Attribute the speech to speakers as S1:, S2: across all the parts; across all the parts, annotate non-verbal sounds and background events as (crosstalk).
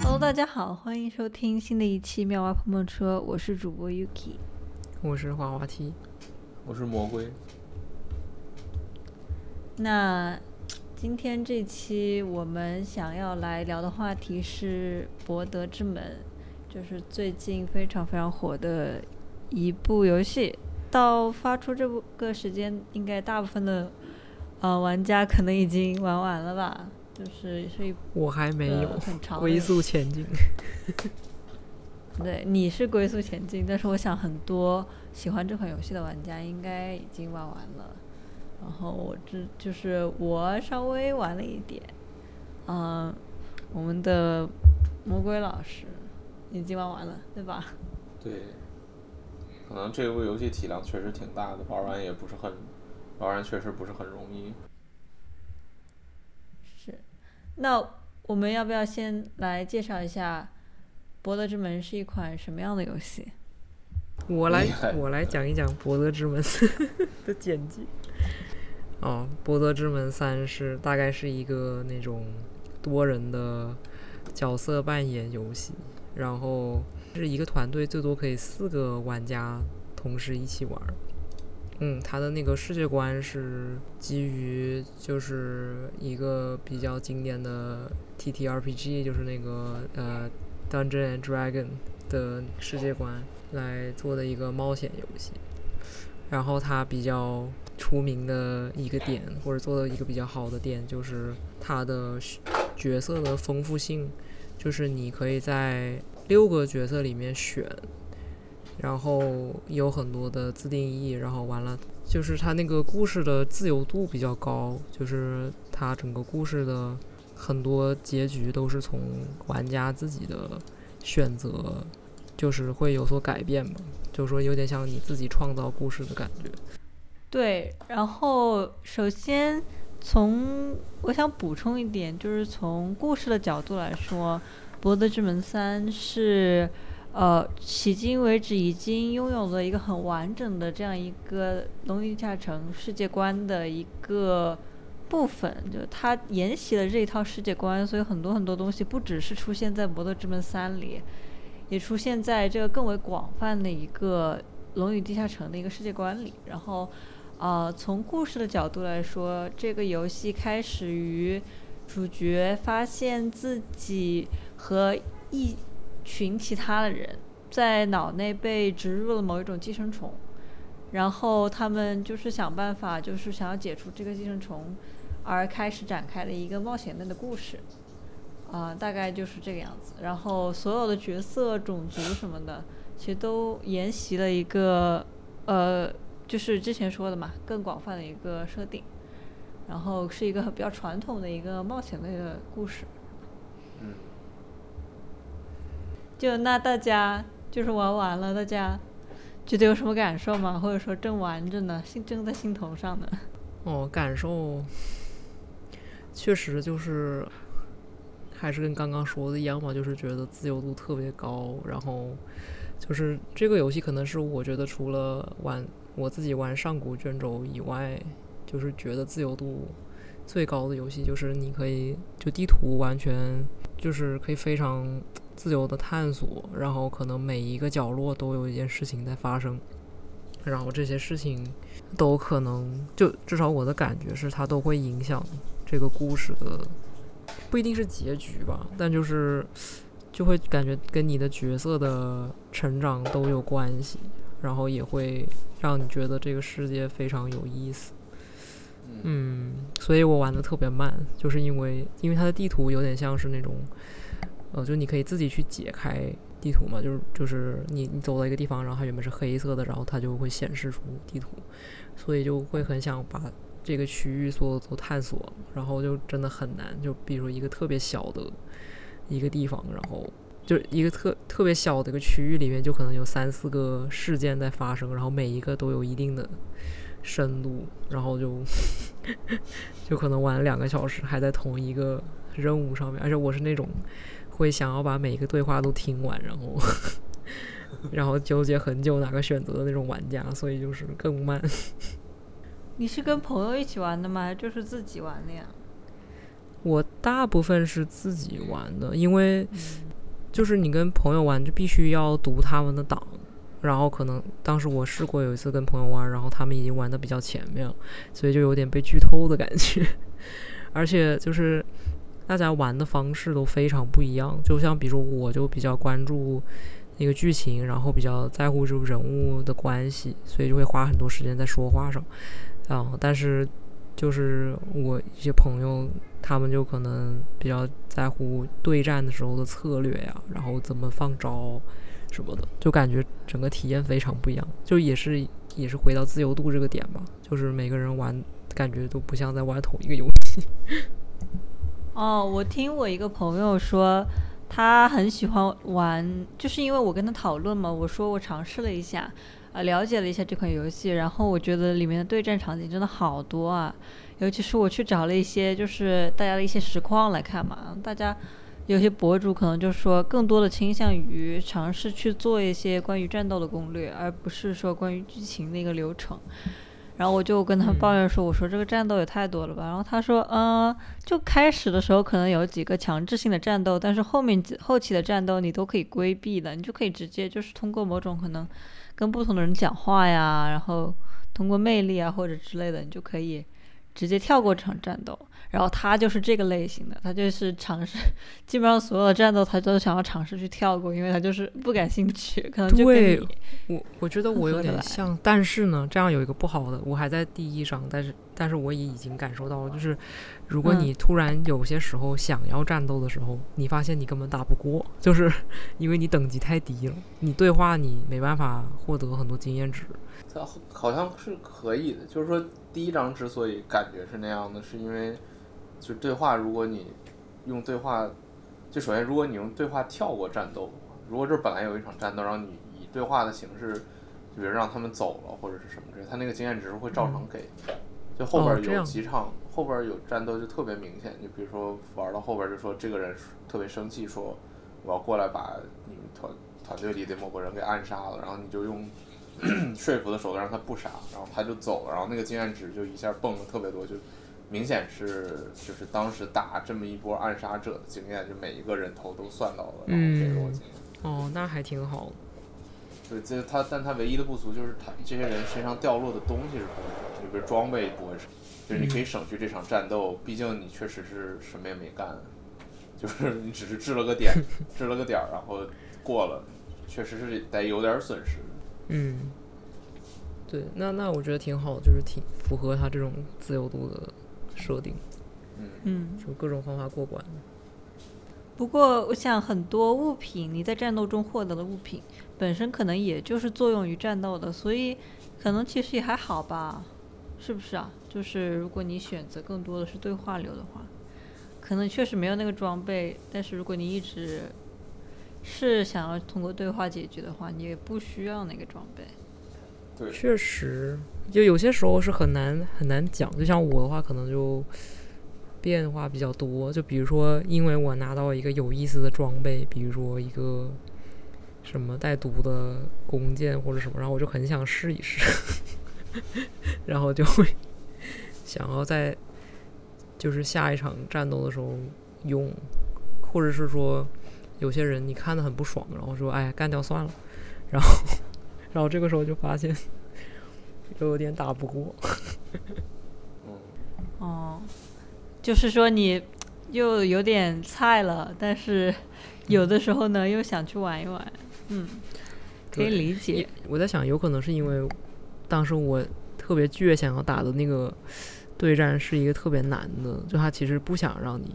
S1: Hello，大家好，欢迎收听新的一期妙蛙碰碰车，我是主播 Yuki。
S2: 我是滑滑梯，
S3: 我是魔龟。
S1: 那今天这期我们想要来聊的话题是《博德之门》，就是最近非常非常火的一部游戏。到发出这部个时间，应该大部分的呃玩家可能已经玩完了吧？就是是一
S2: 我还没有
S1: 个很长的
S2: 龟速前进。(laughs)
S1: 对，你是龟速前进，但是我想很多喜欢这款游戏的玩家应该已经玩完了。然后我这就是我稍微玩了一点，嗯，我们的魔鬼老师已经玩完了，对吧？
S3: 对，可能这部游戏体量确实挺大的，玩完也不是很，玩完确实不是很容易。
S1: 是。那我们要不要先来介绍一下《博德之门》是一款什么样的游戏？
S2: 我来我来讲一讲《博德之门》(laughs) 的简介。哦，《博德之门三》是大概是一个那种多人的角色扮演游戏，然后是一个团队最多可以四个玩家同时一起玩。嗯，它的那个世界观是基于就是一个比较经典的 TTRPG，就是那个呃 Dungeon and Dragon 的世界观来做的一个冒险游戏。然后它比较出名的一个点，或者做的一个比较好的点，就是它的角色的丰富性，就是你可以在六个角色里面选，然后有很多的自定义，然后完了就是它那个故事的自由度比较高，就是它整个故事的很多结局都是从玩家自己的选择，就是会有所改变嘛，就是说有点像你自己创造故事的感觉。
S1: 对，然后首先从我想补充一点，就是从故事的角度来说，《博德之门三》是呃迄今为止已经拥有了一个很完整的这样一个龙与地下城世界观的一个部分，就它沿袭了这一套世界观，所以很多很多东西不只是出现在《博德之门三》里，也出现在这个更为广泛的一个龙与地下城的一个世界观里，然后。呃，从故事的角度来说，这个游戏开始于主角发现自己和一群其他的人在脑内被植入了某一种寄生虫，然后他们就是想办法，就是想要解除这个寄生虫，而开始展开的一个冒险类的故事。啊、大概就是这个样子。然后所有的角色、种族什么的，其实都沿袭了一个呃。就是之前说的嘛，更广泛的一个设定，然后是一个比较传统的一个冒险类的故事。
S3: 嗯，
S1: 就那大家就是玩完了，大家觉得有什么感受吗？或者说正玩着呢，心正在心头上呢？
S2: 哦，感受确实就是还是跟刚刚说的一样嘛，就是觉得自由度特别高，然后就是这个游戏可能是我觉得除了玩我自己玩上古卷轴以外，就是觉得自由度最高的游戏，就是你可以就地图完全就是可以非常自由的探索，然后可能每一个角落都有一件事情在发生，然后这些事情都可能就至少我的感觉是它都会影响这个故事的，不一定是结局吧，但就是就会感觉跟你的角色的成长都有关系，然后也会让你觉得这个世界非常有意思。嗯，所以我玩的特别慢，就是因为因为它的地图有点像是那种，呃，就你可以自己去解开地图嘛，就是就是你你走到一个地方，然后它原本是黑色的，然后它就会显示出地图，所以就会很想把这个区域所有都探索，然后就真的很难，就比如一个特别小的一个地方，然后就一个特特别小的一个区域里面，就可能有三四个事件在发生，然后每一个都有一定的深度，然后就 (laughs) 就可能玩两个小时，还在同一个任务上面，而且我是那种会想要把每一个对话都听完，然后 (laughs) 然后纠结很久哪个选择的那种玩家，所以就是更慢。
S1: 你是跟朋友一起玩的吗？就是自己玩的呀？
S2: 我大部分是自己玩的，因为就是你跟朋友玩就必须要读他们的档，然后可能当时我试过有一次跟朋友玩，然后他们已经玩的比较前面了，所以就有点被剧透的感觉，(laughs) 而且就是大家玩的方式都非常不一样，就像比如说我就比较关注那个剧情，然后比较在乎这人物的关系，所以就会花很多时间在说话上，啊，但是就是我一些朋友。他们就可能比较在乎对战的时候的策略呀，然后怎么放招什么的，就感觉整个体验非常不一样。就也是也是回到自由度这个点吧，就是每个人玩感觉都不像在玩同一个游戏。(laughs)
S1: 哦，我听我一个朋友说，他很喜欢玩，就是因为我跟他讨论嘛，我说我尝试了一下，啊，了解了一下这款游戏，然后我觉得里面的对战场景真的好多啊。尤其是我去找了一些，就是大家的一些实况来看嘛，大家有些博主可能就说更多的倾向于尝试去做一些关于战斗的攻略，而不是说关于剧情的一个流程。然后我就跟他抱怨说：“我说这个战斗也太多了吧。”然后他说：“嗯，就开始的时候可能有几个强制性的战斗，但是后面后期的战斗你都可以规避的，你就可以直接就是通过某种可能跟不同的人讲话呀，然后通过魅力啊或者之类的，你就可以。”直接跳过这场战斗，然后他就是这个类型的，他就是尝试，基本上所有的战斗他都想要尝试去跳过，因为他就是不感兴趣，可能就
S2: 对我我觉得我有点像，但是呢，这样有一个不好的，我还在第一章，但是但是我也已经感受到了，就是如果你突然有些时候想要战斗的时候，你发现你根本打不过，就是 (laughs) 因为你等级太低了，你对话你没办法获得很多经验值。
S3: 它好像是可以的，就是说第一章之所以感觉是那样的，是因为就对话，如果你用对话，就首先如果你用对话跳过战斗的话，如果这本来有一场战斗，然后你以对话的形式，就比如让他们走了或者是什么之类，他那个经验值会照常给。就后边有几场，后边有战斗就特别明显，就比如说玩到后边就说这个人特别生气，说我要过来把你们团团队里的某个人给暗杀了，然后你就用。(clears throat) 说服的手段让他不傻，然后他就走了，然后那个经验值就一下蹦了特别多，就明显是就是当时打这么一波暗杀者的经验，就每一个人头都算到了，然后给了我经验。
S2: 哦，那还挺好。
S3: 对，这他，但他唯一的不足就是他这些人身上掉落的东西是不会少，就比如装备不会少，就是你可以省去这场战斗，毕竟你确实是什么也没干，(laughs) 就是你只是治了个点，(laughs) 治了个点儿，然后过了，确实是得有点损失。
S2: 嗯，对，那那我觉得挺好，就是挺符合他这种自由度的设定。
S1: 嗯，
S2: 就各种方法过关。
S1: 不过，我想很多物品你在战斗中获得的物品本身可能也就是作用于战斗的，所以可能其实也还好吧，是不是啊？就是如果你选择更多的是对话流的话，可能确实没有那个装备，但是如果你一直。是想要通过对话解决的话，你也不需要那个装备。
S3: 对，
S2: 确实，就有些时候是很难很难讲。就像我的话，可能就变化比较多。就比如说，因为我拿到一个有意思的装备，比如说一个什么带毒的弓箭或者什么，然后我就很想试一试，(laughs) 然后就会想要在就是下一场战斗的时候用，或者是说。有些人你看的很不爽，然后说：“哎，干掉算了。(laughs) ”然后，(laughs) 然后这个时候就发现又有点打不过。(laughs)
S1: 哦，就是说你又有点菜了，但是有的时候呢又想去玩一玩。嗯，可以理解。
S2: 我在想，有可能是因为当时我特别倔，想要打的那个对战是一个特别难的，就他其实不想让你，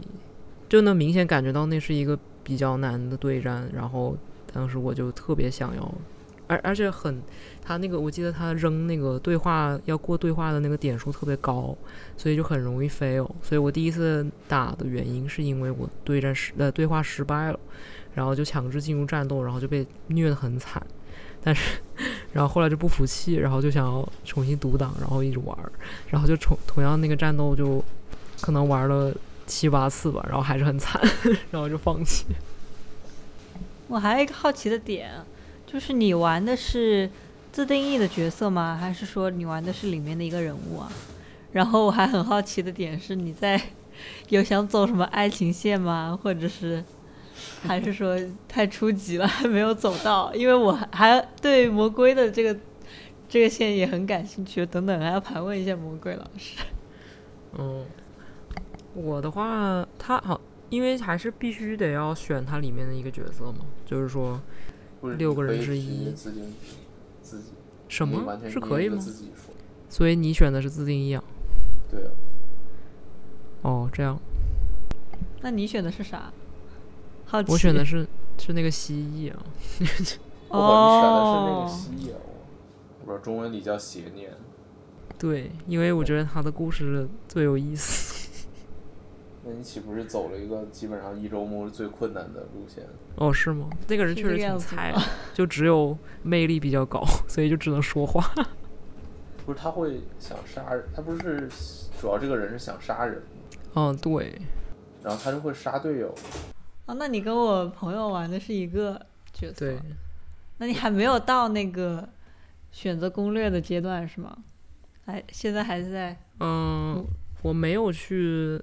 S2: 就能明显感觉到那是一个。比较难的对战，然后当时我就特别想要，而而且很，他那个我记得他扔那个对话要过对话的那个点数特别高，所以就很容易 fail。所以我第一次打的原因是因为我对战失呃对话失败了，然后就强制进入战斗，然后就被虐得很惨。但是，然后后来就不服气，然后就想要重新读档，然后一直玩，然后就重同样那个战斗就可能玩了七八次吧，然后还是很惨，(laughs) 然后就放弃。
S1: 我还有一个好奇的点，就是你玩的是自定义的角色吗？还是说你玩的是里面的一个人物啊？然后我还很好奇的点是，你在有想走什么爱情线吗？或者是还是说太初级了，还没有走到？因为我还对魔龟的这个这个线也很感兴趣，等等还要盘问一下魔龟老师。
S2: 嗯，我的话，他好，因为还是必须得要选它里面的一个角色嘛，就是说六个人之一
S3: 自定义自己
S2: 什么是可以吗所以你选的是自定义啊？
S3: 对啊，
S2: 哦，这样，
S1: 那你选的是啥？好奇。
S2: 我选的是是那个蜥蜴啊。(laughs)
S3: 我管你选的是那个
S1: 哦，
S3: 蜥蜴啊，我我不知道中文里叫邪念。
S2: 对，因为我觉得他的故事最有意思。
S3: 那你岂不是走了一个基本上一周目最困难的路线？
S2: 哦，是吗？那个人确实挺菜，就只有魅力比较高，所以就只能说话。(laughs)
S3: 不是他会想杀人，他不是主要这个人是想杀人，
S2: 嗯，对，
S3: 然后他就会杀队友。
S1: 哦，那你跟我朋友玩的是一个角色。
S2: 对，
S1: 那你还没有到那个选择攻略的阶段是吗？还现在还在
S2: 嗯，我没有去，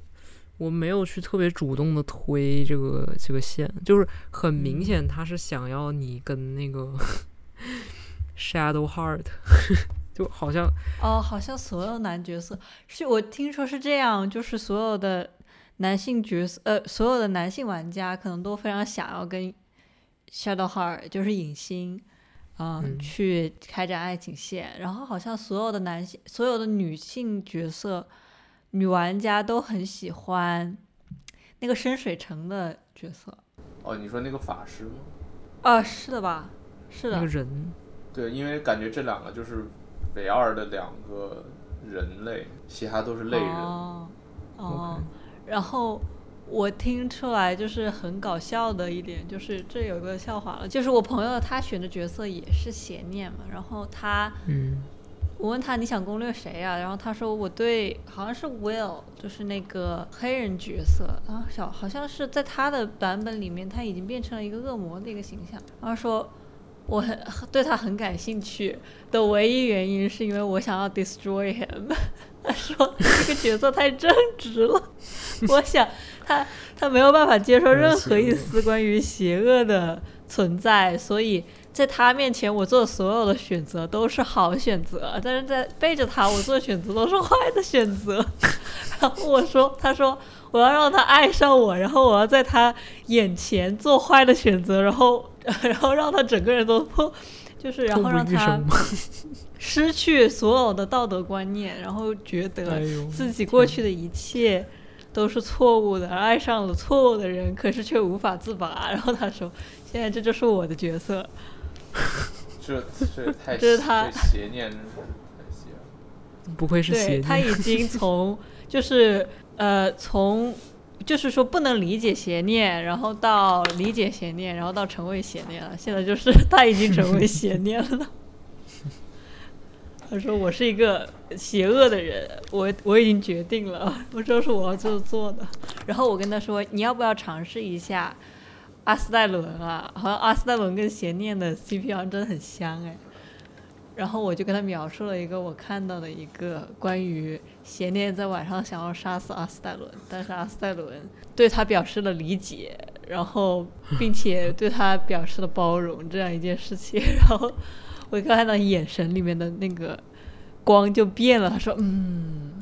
S2: 我没有去特别主动的推这个这个线，就是很明
S1: 嗯
S2: 显他是想要你跟那个 (laughs) Shadow Heart，(laughs) 就好像
S1: 哦，好像所有男角色是我听说是这样，就是所有的男性角色，呃，所有的男性玩家可能都非常想要跟 Shadow Heart，就是影星，嗯，
S2: 嗯
S1: 去开展爱情线。然后好像所有的男性，所有的女性角色，女玩家都很喜欢那个深水城的角色。
S3: 哦，你说那个法师吗？
S1: 啊，是的吧？是的
S2: 那个，人，
S3: 对，因为感觉这两个就是唯二的两个人类，其他都是类人。
S1: 哦，哦然后我听出来就是很搞笑的一点，就是这有个笑话了，就是我朋友他选的角色也是邪念嘛，然后他
S2: 嗯
S1: 我问他你想攻略谁啊？然后他说我对好像是 Will，就是那个黑人角色，然后小好像是在他的版本里面他已经变成了一个恶魔的一个形象，然后说我很对他很感兴趣的唯一原因是因为我想要 destroy him。(laughs) 他说这个角色太正直了，我想他他没有办法接受任何一丝关于邪恶的存在，所以在他面前我做的所有的选择都是好选择，但是在背着他我做的选择都是坏的选择。(laughs) 然后我说，他说我要让他爱上我，然后我要在他眼前做坏的选择，然后 (laughs) 然后让他整个人都破，就是然后让他？失去所有的道德观念，然后觉得自己过去的一切都是错误的，而爱上了错误的人，可是却无法自拔。(laughs) 然后他说：“现在这就是我的角色。(laughs)
S3: 这这太 (laughs)
S1: 这是他
S3: 邪念，真是太邪了。
S2: 不愧是邪
S1: 对他，已经 (laughs) 从就是呃从就是说不能理解邪念，然后到理解邪念，然后到成为邪念了。现在就是他已经成为邪念了。他说：“我是一个邪恶的人，我我已经决定了，我这是我要这么做的。”然后我跟他说：“你要不要尝试一下阿斯戴伦啊？好像阿斯戴伦跟邪念的 CP 好像真的很香哎。”然后我就跟他描述了一个我看到的一个关于邪念在晚上想要杀死阿斯戴伦，但是阿斯戴伦对他表示了理解，然后并且对他表示了包容这样一件事情。(laughs) 然后我看到眼神里面的那个光就变了，他说：“嗯，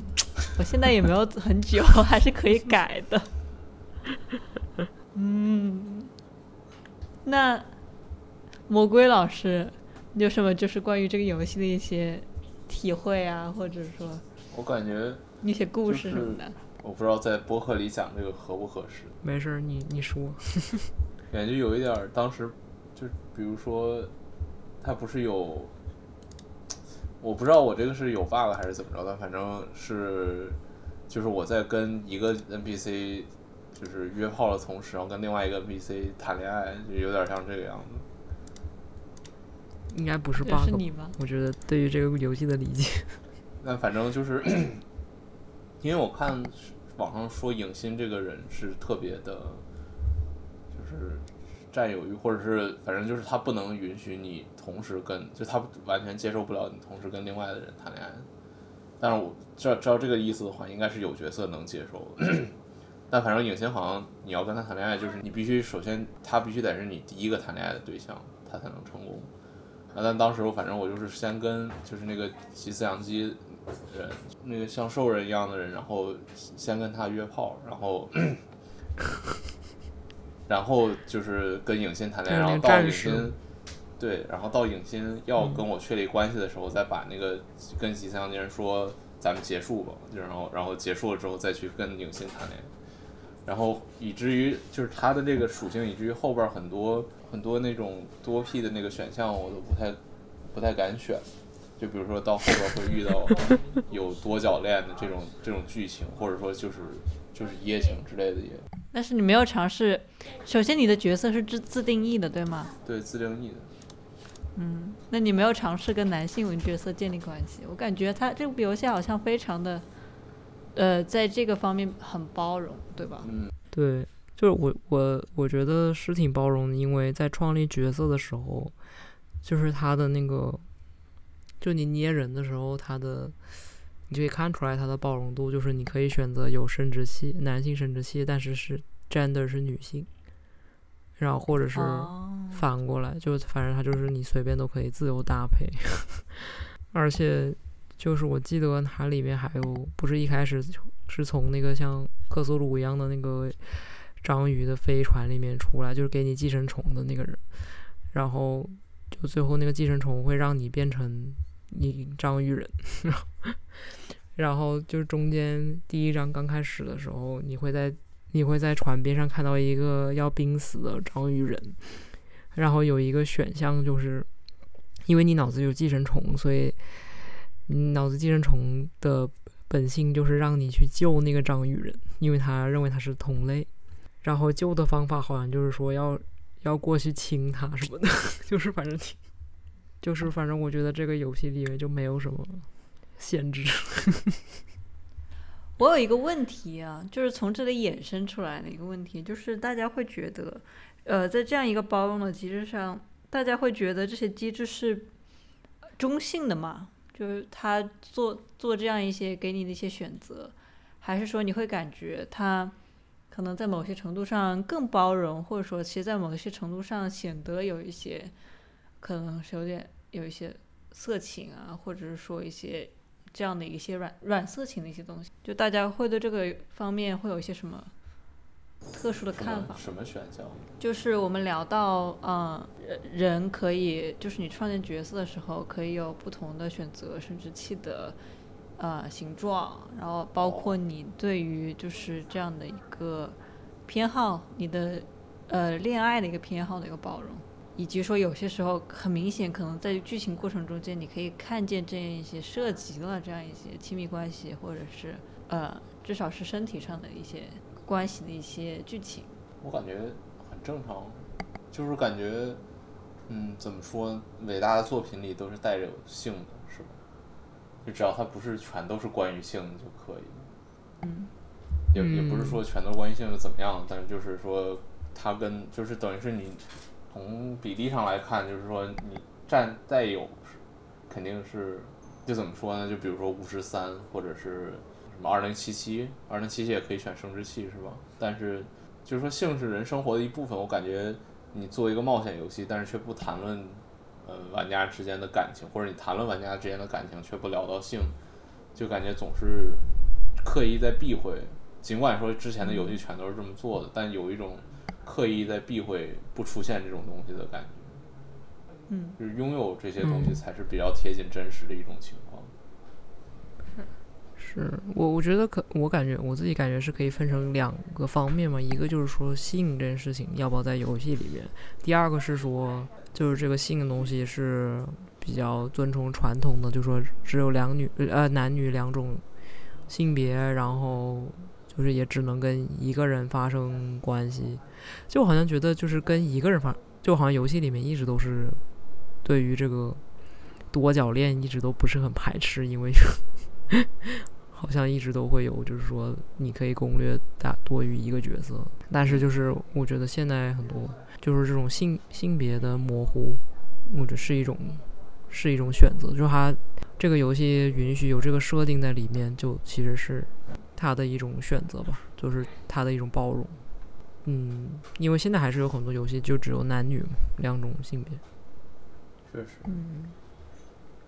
S1: 我现在也没有很久，(laughs) 还是可以改的。(laughs) ”嗯，那魔龟老师，你有什么就是关于这个游戏的一些体会啊，或者说
S3: 我感觉
S1: 一些故事什么的？
S3: 我不知道在播客里讲这个合不合适，
S2: 没事儿，你你说，(laughs)
S3: 感觉有一点儿，当时就比如说，他不是有，我不知道我这个是有 bug 还是怎么着的，反正是就是我在跟一个 NPC 就是约炮的同时，然后跟另外一个 NPC 谈恋爱，就有点像这个样子。
S2: 应该不是
S1: 这
S2: bug 吧
S1: 是你吧？
S2: 我觉得对于这个游戏的理解，(laughs)
S3: 那反正就是，因为我看网上说影星这个人是特别的，就是占有欲，或者是反正就是他不能允许你同时跟，就他完全接受不了你同时跟另外的人谈恋爱。但是我照照这个意思的话，应该是有角色能接受的。但反正影星好像你要跟他谈恋爱，就是你必须首先他必须得是你第一个谈恋爱的对象，他才能成功。啊，但当时我反正我就是先跟就是那个骑饲养机人，那个像兽人一样的人，然后先跟他约炮，然后然后就是跟影心谈恋爱，然后到影心对，然后到影心要跟我确立关系的时候，再把那个跟骑饲养机人说咱们结束吧，就然后然后结束了之后再去跟影心谈恋爱。然后以至于就是它的这个属性，以至于后边很多很多那种多 P 的那个选项，我都不太不太敢选。就比如说到后边会遇到 (laughs) 有多角恋的这种这种剧情，或者说就是就是一夜情之类的也。
S1: 但是你没有尝试，首先你的角色是自自定义的，对吗？
S3: 对，自定义的。
S1: 嗯，那你没有尝试跟男性角色建立关系？我感觉它这个游戏好像非常的。呃，在这个方面很包容，对吧？
S3: 嗯，
S2: 对，就是我我我觉得是挺包容的，因为在创立角色的时候，就是他的那个，就你捏人的时候，他的你就可以看出来他的包容度，就是你可以选择有生殖器，男性生殖器，但是是 gender 是女性，然后或者是反过来，就反正他就是你随便都可以自由搭配，(laughs) 而且。就是我记得它里面还有，不是一开始是从那个像克苏鲁一样的那个章鱼的飞船里面出来，就是给你寄生虫的那个人，然后就最后那个寄生虫会让你变成你章鱼人，(laughs) 然后就中间第一章刚开始的时候，你会在你会在船边上看到一个要濒死的章鱼人，然后有一个选项就是因为你脑子有寄生虫，所以。脑子寄生虫的本性就是让你去救那个章鱼人，因为他认为他是同类。然后救的方法好像就是说要要过去亲他什么的，(laughs) 就是反正挺，就是反正我觉得这个游戏里面就没有什么限制。(laughs)
S1: 我有一个问题啊，就是从这里衍生出来的一个问题，就是大家会觉得，呃，在这样一个包容的机制上，大家会觉得这些机制是中性的吗？就是他做做这样一些给你的一些选择，还是说你会感觉他可能在某些程度上更包容，或者说其实在某些程度上显得有一些可能是有点有一些色情啊，或者是说一些这样的一些软软色情的一些东西，就大家会对这个方面会有一些什么？特殊的看法，
S3: 什么选项？
S1: 就是我们聊到，嗯，人可以，就是你创建角色的时候，可以有不同的选择生殖器的，呃，形状，然后包括你对于就是这样的一个偏好，你的呃恋爱的一个偏好的一个包容，以及说有些时候很明显，可能在剧情过程中间，你可以看见这样一些涉及了这样一些亲密关系，或者是呃，至少是身体上的一些。关系的一些剧情，
S3: 我感觉很正常，就是感觉，嗯，怎么说？伟大的作品里都是带着性的，是吧？就只要它不是全都是关于性的就可以。
S1: 嗯。
S3: 也也不是说全都关于性又怎么样，但是就是说，它跟就是等于是你从比例上来看，就是说你占带有，肯定是就怎么说呢？就比如说五十三，或者是。什么二零七七，二零七七也可以选生殖器是吧？但是就是说性是人生活的一部分，我感觉你做一个冒险游戏，但是却不谈论呃玩家之间的感情，或者你谈论玩家之间的感情却不聊到性，就感觉总是刻意在避讳。尽管说之前的游戏全都是这么做的，但有一种刻意在避讳不出现这种东西的感觉。
S1: 嗯，
S3: 就是拥有这些东西才是比较贴近真实的一种情况。
S2: 是我，我觉得可，我感觉我自己感觉是可以分成两个方面嘛。一个就是说性这件事情要不要在游戏里面；第二个是说，就是这个性的东西是比较遵从传统的，就说只有两女呃男女两种性别，然后就是也只能跟一个人发生关系。就好像觉得就是跟一个人发，就好像游戏里面一直都是对于这个多角恋一直都不是很排斥，因为。好像一直都会有，就是说你可以攻略大多于一个角色，但是就是我觉得现在很多就是这种性性别的模糊，或者是一种是一种选择，就是它这个游戏允许有这个设定在里面，就其实是它的一种选择吧，就是它的一种包容。嗯，因为现在还是有很多游戏就只有男女两种性别。
S3: 确实，
S1: 嗯，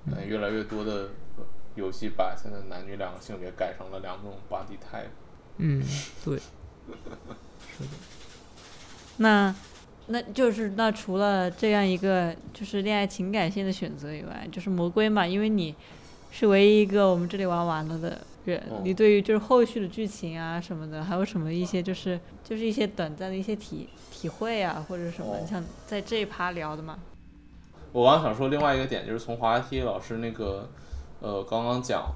S3: 嗯，越来越多的游戏把现在男女两个性别改成了两种 body type。
S2: 嗯，对，是的
S1: 那那就是那除了这样一个就是恋爱情感线的选择以外，就是魔龟嘛，因为你是唯一一个我们这里玩完了的人，
S3: 哦
S1: 你对于就是后续的剧情啊什么的，还有什么一些就是就是一些短暂的一些体体会啊，或者什么，
S3: 哦
S1: 你想在这一趴聊的嘛？
S3: 我刚想说另外一个点，就是从滑梯老师那个呃刚刚讲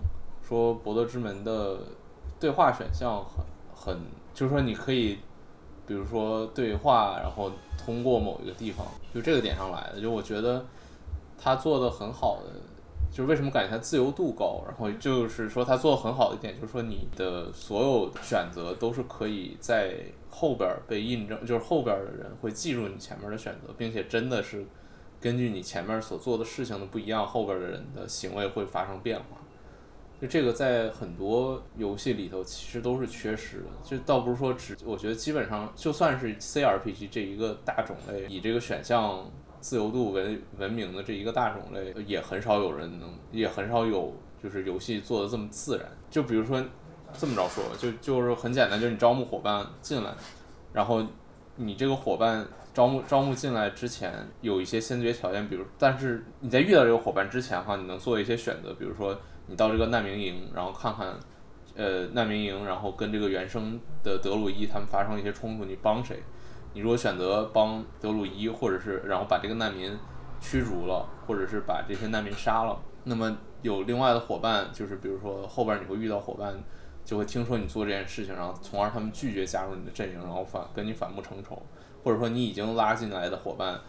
S3: 说《博德之门》的对话选项很很，就是说你可以比如说对话，然后通过某一个地方，就这个点上来的。就我觉得他做的很好的，就是为什么感觉他自由度高，然后就是说他做的很好的一点，就是说你的所有选择都是可以在后边被印证，就是后边的人会记住你前面的选择，并且真的是根据你前面所做的事情的不一样，后边的人的行为会发生变化。就这个在很多游戏里头其实都是缺失的，就倒不是说只，我觉得基本上就算是 CRPG 这一个大种类，以这个选项自由度为闻名的这一个大种类，也很少有人能，也很少有就是游戏做的这么自然。就比如说这么着说，就就是很简单，就是你招募伙伴进来，然后你这个伙伴招募招募进来之前有一些先决条件，比如，但是你在遇到这个伙伴之前哈，你能做一些选择，比如说你到这个难民营，然后看看，呃，难民营，然后跟这个原生的德鲁伊他们发生一些冲突，你帮谁？你如果选择帮德鲁伊，或者是然后把这个难民驱逐了，或者是把这些难民杀了，那么有另外的伙伴，就是比如说后边你会遇到伙伴，就会听说你做这件事情，然后从而他们拒绝加入你的阵营，然后反跟你反目成仇，或者说你已经拉进来的伙伴，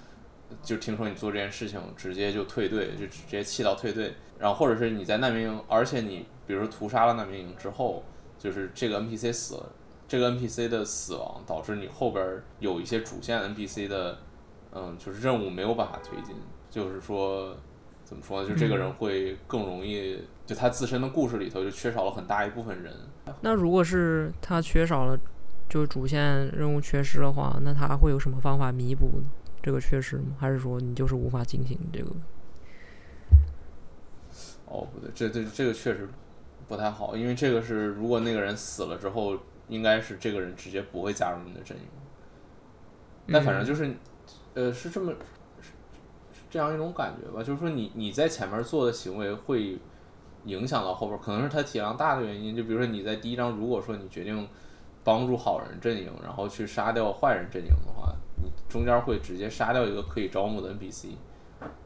S3: 就听说你做这件事情，直接就退队，就直接气到退队，然后或者是你在难民营，而且你比如说屠杀了难民营之后，就是这个 NPC 死了，这个 NPC 的死亡导致你后边有一些主线 NPC 的，嗯，就是任务没有办法推进，就是说怎么说呢？就这个人会更容易，就他自身的故事里头就缺少了很大一部分人。
S2: 那如果是他缺少了，就是主线任务缺失的话，那他会有什么方法弥补这个缺失吗？还是说你就是无法进行这个？
S3: 哦，不对，这这这个确实不太好，因为这个是如果那个人死了之后，应该是这个人直接不会加入你的阵营。但反正就是，呃，是这么是是这样一种感觉吧，就是说你你在前面做的行为会影响到后边，可能是他体量大的原因。就比如说你在第一章，如果说你决定帮助好人阵营，然后去杀掉坏人阵营的话，你中间会直接杀掉一个可以招募的 NPC。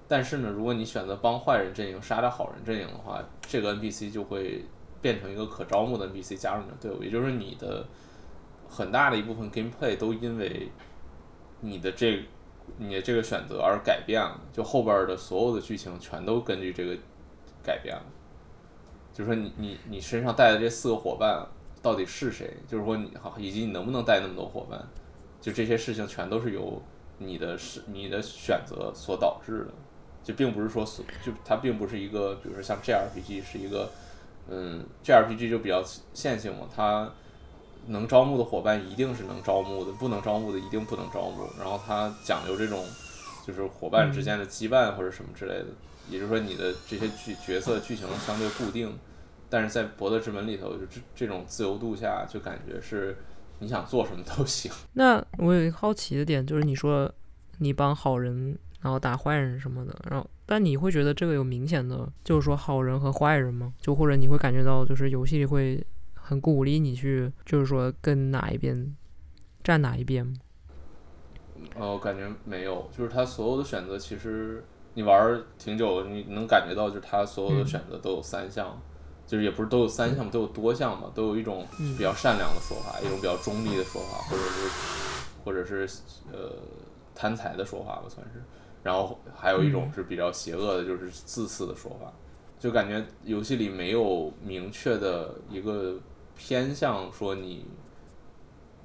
S3: 但是呢，如果你选择帮坏人阵营杀掉好人阵营的话，这个 NPC 就会变成一个可招募的 NPC 加入你的队伍，也就是你的很大的一部分 gameplay 都因为你的这你的这个选择而改变了，就后边的所有的剧情全都根据这个改变了。就是说你你你身上带的这四个伙伴到底是谁？就是说你好，以及你能不能带那么多伙伴？就这些事情全都是由你的是你的选择所导致的。就并不是说所就它并不是一个，比如说像 JRPG 是一个，嗯，JRPG 就比较线性嘛，它能招募的伙伴一定是能招募的，不能招募的一定不能招募。然后它讲究这种就是伙伴之间的羁绊或者什么之类的，也就是说你的这些剧角色剧情相对固定，但是在《博德之门》里头，就这这种自由度下，就感觉是你想做什么都行。(laughs)
S2: 那我有一个好奇的点，就是你说你帮好人，然后打坏人什么的，然后但你会觉得这个有明显的，就是说好人和坏人吗？就或者你会感觉到，就是游戏里会很鼓励你去，就是说跟哪一边站哪一边吗？
S3: 呃，我感觉没有，就是他所有的选择，其实你玩儿挺久，你能感觉到，就是他所有的选择都有三项，就是也不是都有三项，都有多项嘛，都有一种比较善良的说法，一种比较中立的说法，或者是或者是呃贪财的说法吧，算是。然后还有一种是比较邪恶的，就是自私的说法。就感觉游戏里没有明确的一个偏向，说你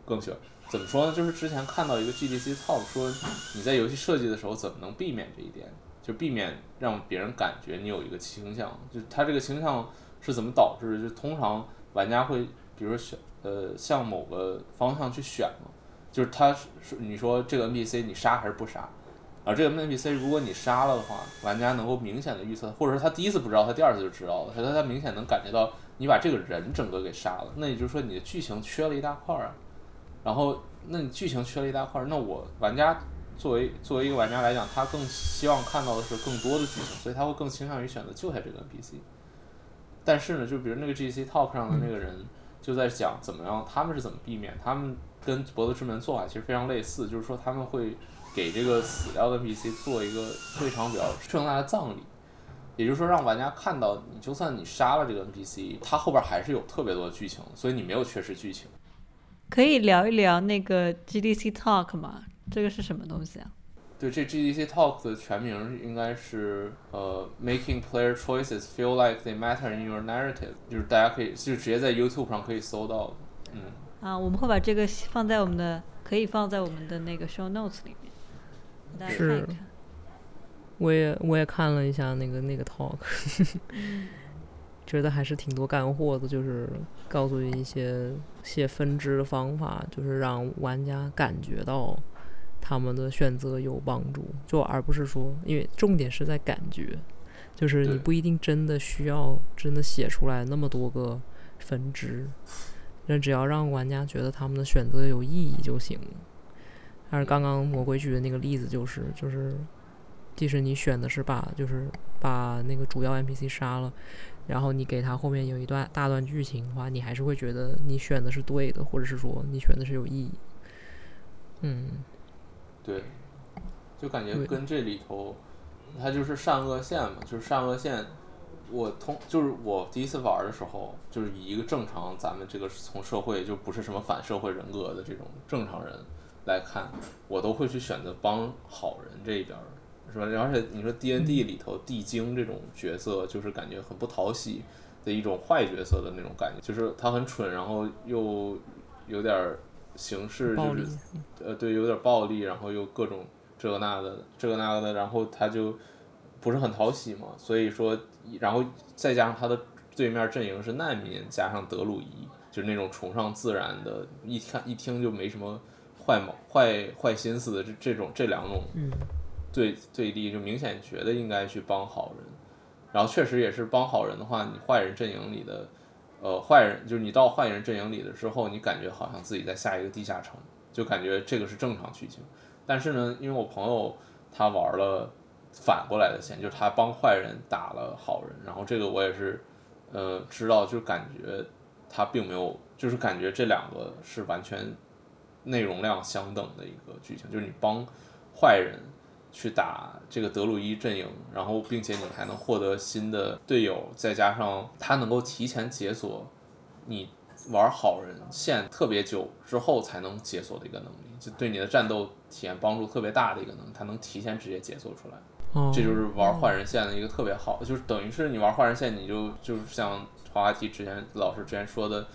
S3: 更喜欢怎么说呢？就是之前看到一个 GDC talk 说，你在游戏设计的时候怎么能避免这一点，就避免让别人感觉你有一个倾向，就他这个倾向是怎么导致？就通常玩家会，比如说选呃向某个方向去选嘛，就是他是你说这个 NPC 你杀还是不杀？而这个 NPC 如果你杀了的话，玩家能够明显的预测，或者说他第一次不知道，他第二次就知道了，他他明显能感觉到你把这个人整个给杀了，那也就是说你的剧情缺了一大块儿啊。然后，那你剧情缺了一大块儿，那我玩家作为作为一个玩家来讲，他更希望看到的是更多的剧情，所以他会更倾向于选择救下这个 NPC。但是呢，就比如那个 GC Talk 上的那个人就在讲怎么样，他们是怎么避免，他们跟《博德之门》做法其实非常类似，就是说他们会给这个死掉的 NPC 做一个非常比较盛大的葬礼，也就是说让玩家看到，你就算你杀了这个 NPC，他后边还是有特别多的剧情，所以你没有缺失剧情。
S1: 可以聊一聊那个 GDC Talk 吗？这个是什么东西啊？
S3: 对，这 GDC Talk 的全名应该是呃，Making Player Choices Feel Like They Matter in Your Narrative，就是大家可以就直接在 YouTube 上可以搜到的。嗯，
S1: 啊，我们会把这个放在我们的，可以放在我们的那个 Show Notes 里面，大家看一
S2: 是
S1: 看。
S2: 我也我也看了一下那个那个 talk，(laughs) 觉得还是挺多干货的，就是告诉一些写分支的方法，就是让玩家感觉到他们的选择有帮助，就而不是说，因为重点是在感觉，就是你不一定真的需要真的写出来那么多个分支，那只要让玩家觉得他们的选择有意义就行。但是刚刚魔鬼举的那个例子就是，就是即使你选的是把就是把那个主要 NPC 杀了，然后你给他后面有一段大段剧情的话，你还是会觉得你选的是对的，或者是说你选的是有意义。嗯，
S3: 对，就感觉跟这里头，它就是善恶线嘛，就是善恶线。我通就是我第一次玩的时候，就是以一个正常咱们这个从社会就不是什么反社会人格的这种正常人来看，我都会去选择帮好人这一边儿，是吧？而且你说 D N D 里头地精这种角色，就是感觉很不讨喜的一种坏角色的那种感觉，就是他很蠢，然后又有点儿形式就是呃，对，有点暴力，然后又各种这个那个的，这个那个的，然后他就不是很讨喜嘛，所以说，然后再加上他的对面阵营是难民加上德鲁伊，就是那种崇尚自然的，一看一听就没什么坏毛坏坏心思的这这种这两种
S2: 嗯
S3: 对对立，就明显觉得应该去帮好人，然后确实也是帮好人的话，你坏人阵营里的。呃，坏人就是你到坏人阵营里了之后，你感觉好像自己在下一个地下城，就感觉这个是正常剧情。但是呢，因为我朋友他玩了反过来的线，就是他帮坏人打了好人，然后这个我也是呃知道，就感觉他并没有，就是感觉这两个是完全内容量相等的一个剧情，就是你帮坏人去打这个德鲁伊阵营，然后并且你还能获得新的队友，再加上他能够提前解锁你玩好人线特别久之后才能解锁的一个能力，就对你的战斗体验帮助特别大的一个能力，它能提前直接解锁出来。
S2: 哦，
S3: 这就是玩坏人线的一个特别好，就是等于是你玩坏人线，你就就是像滑滑梯之前老师之前说的，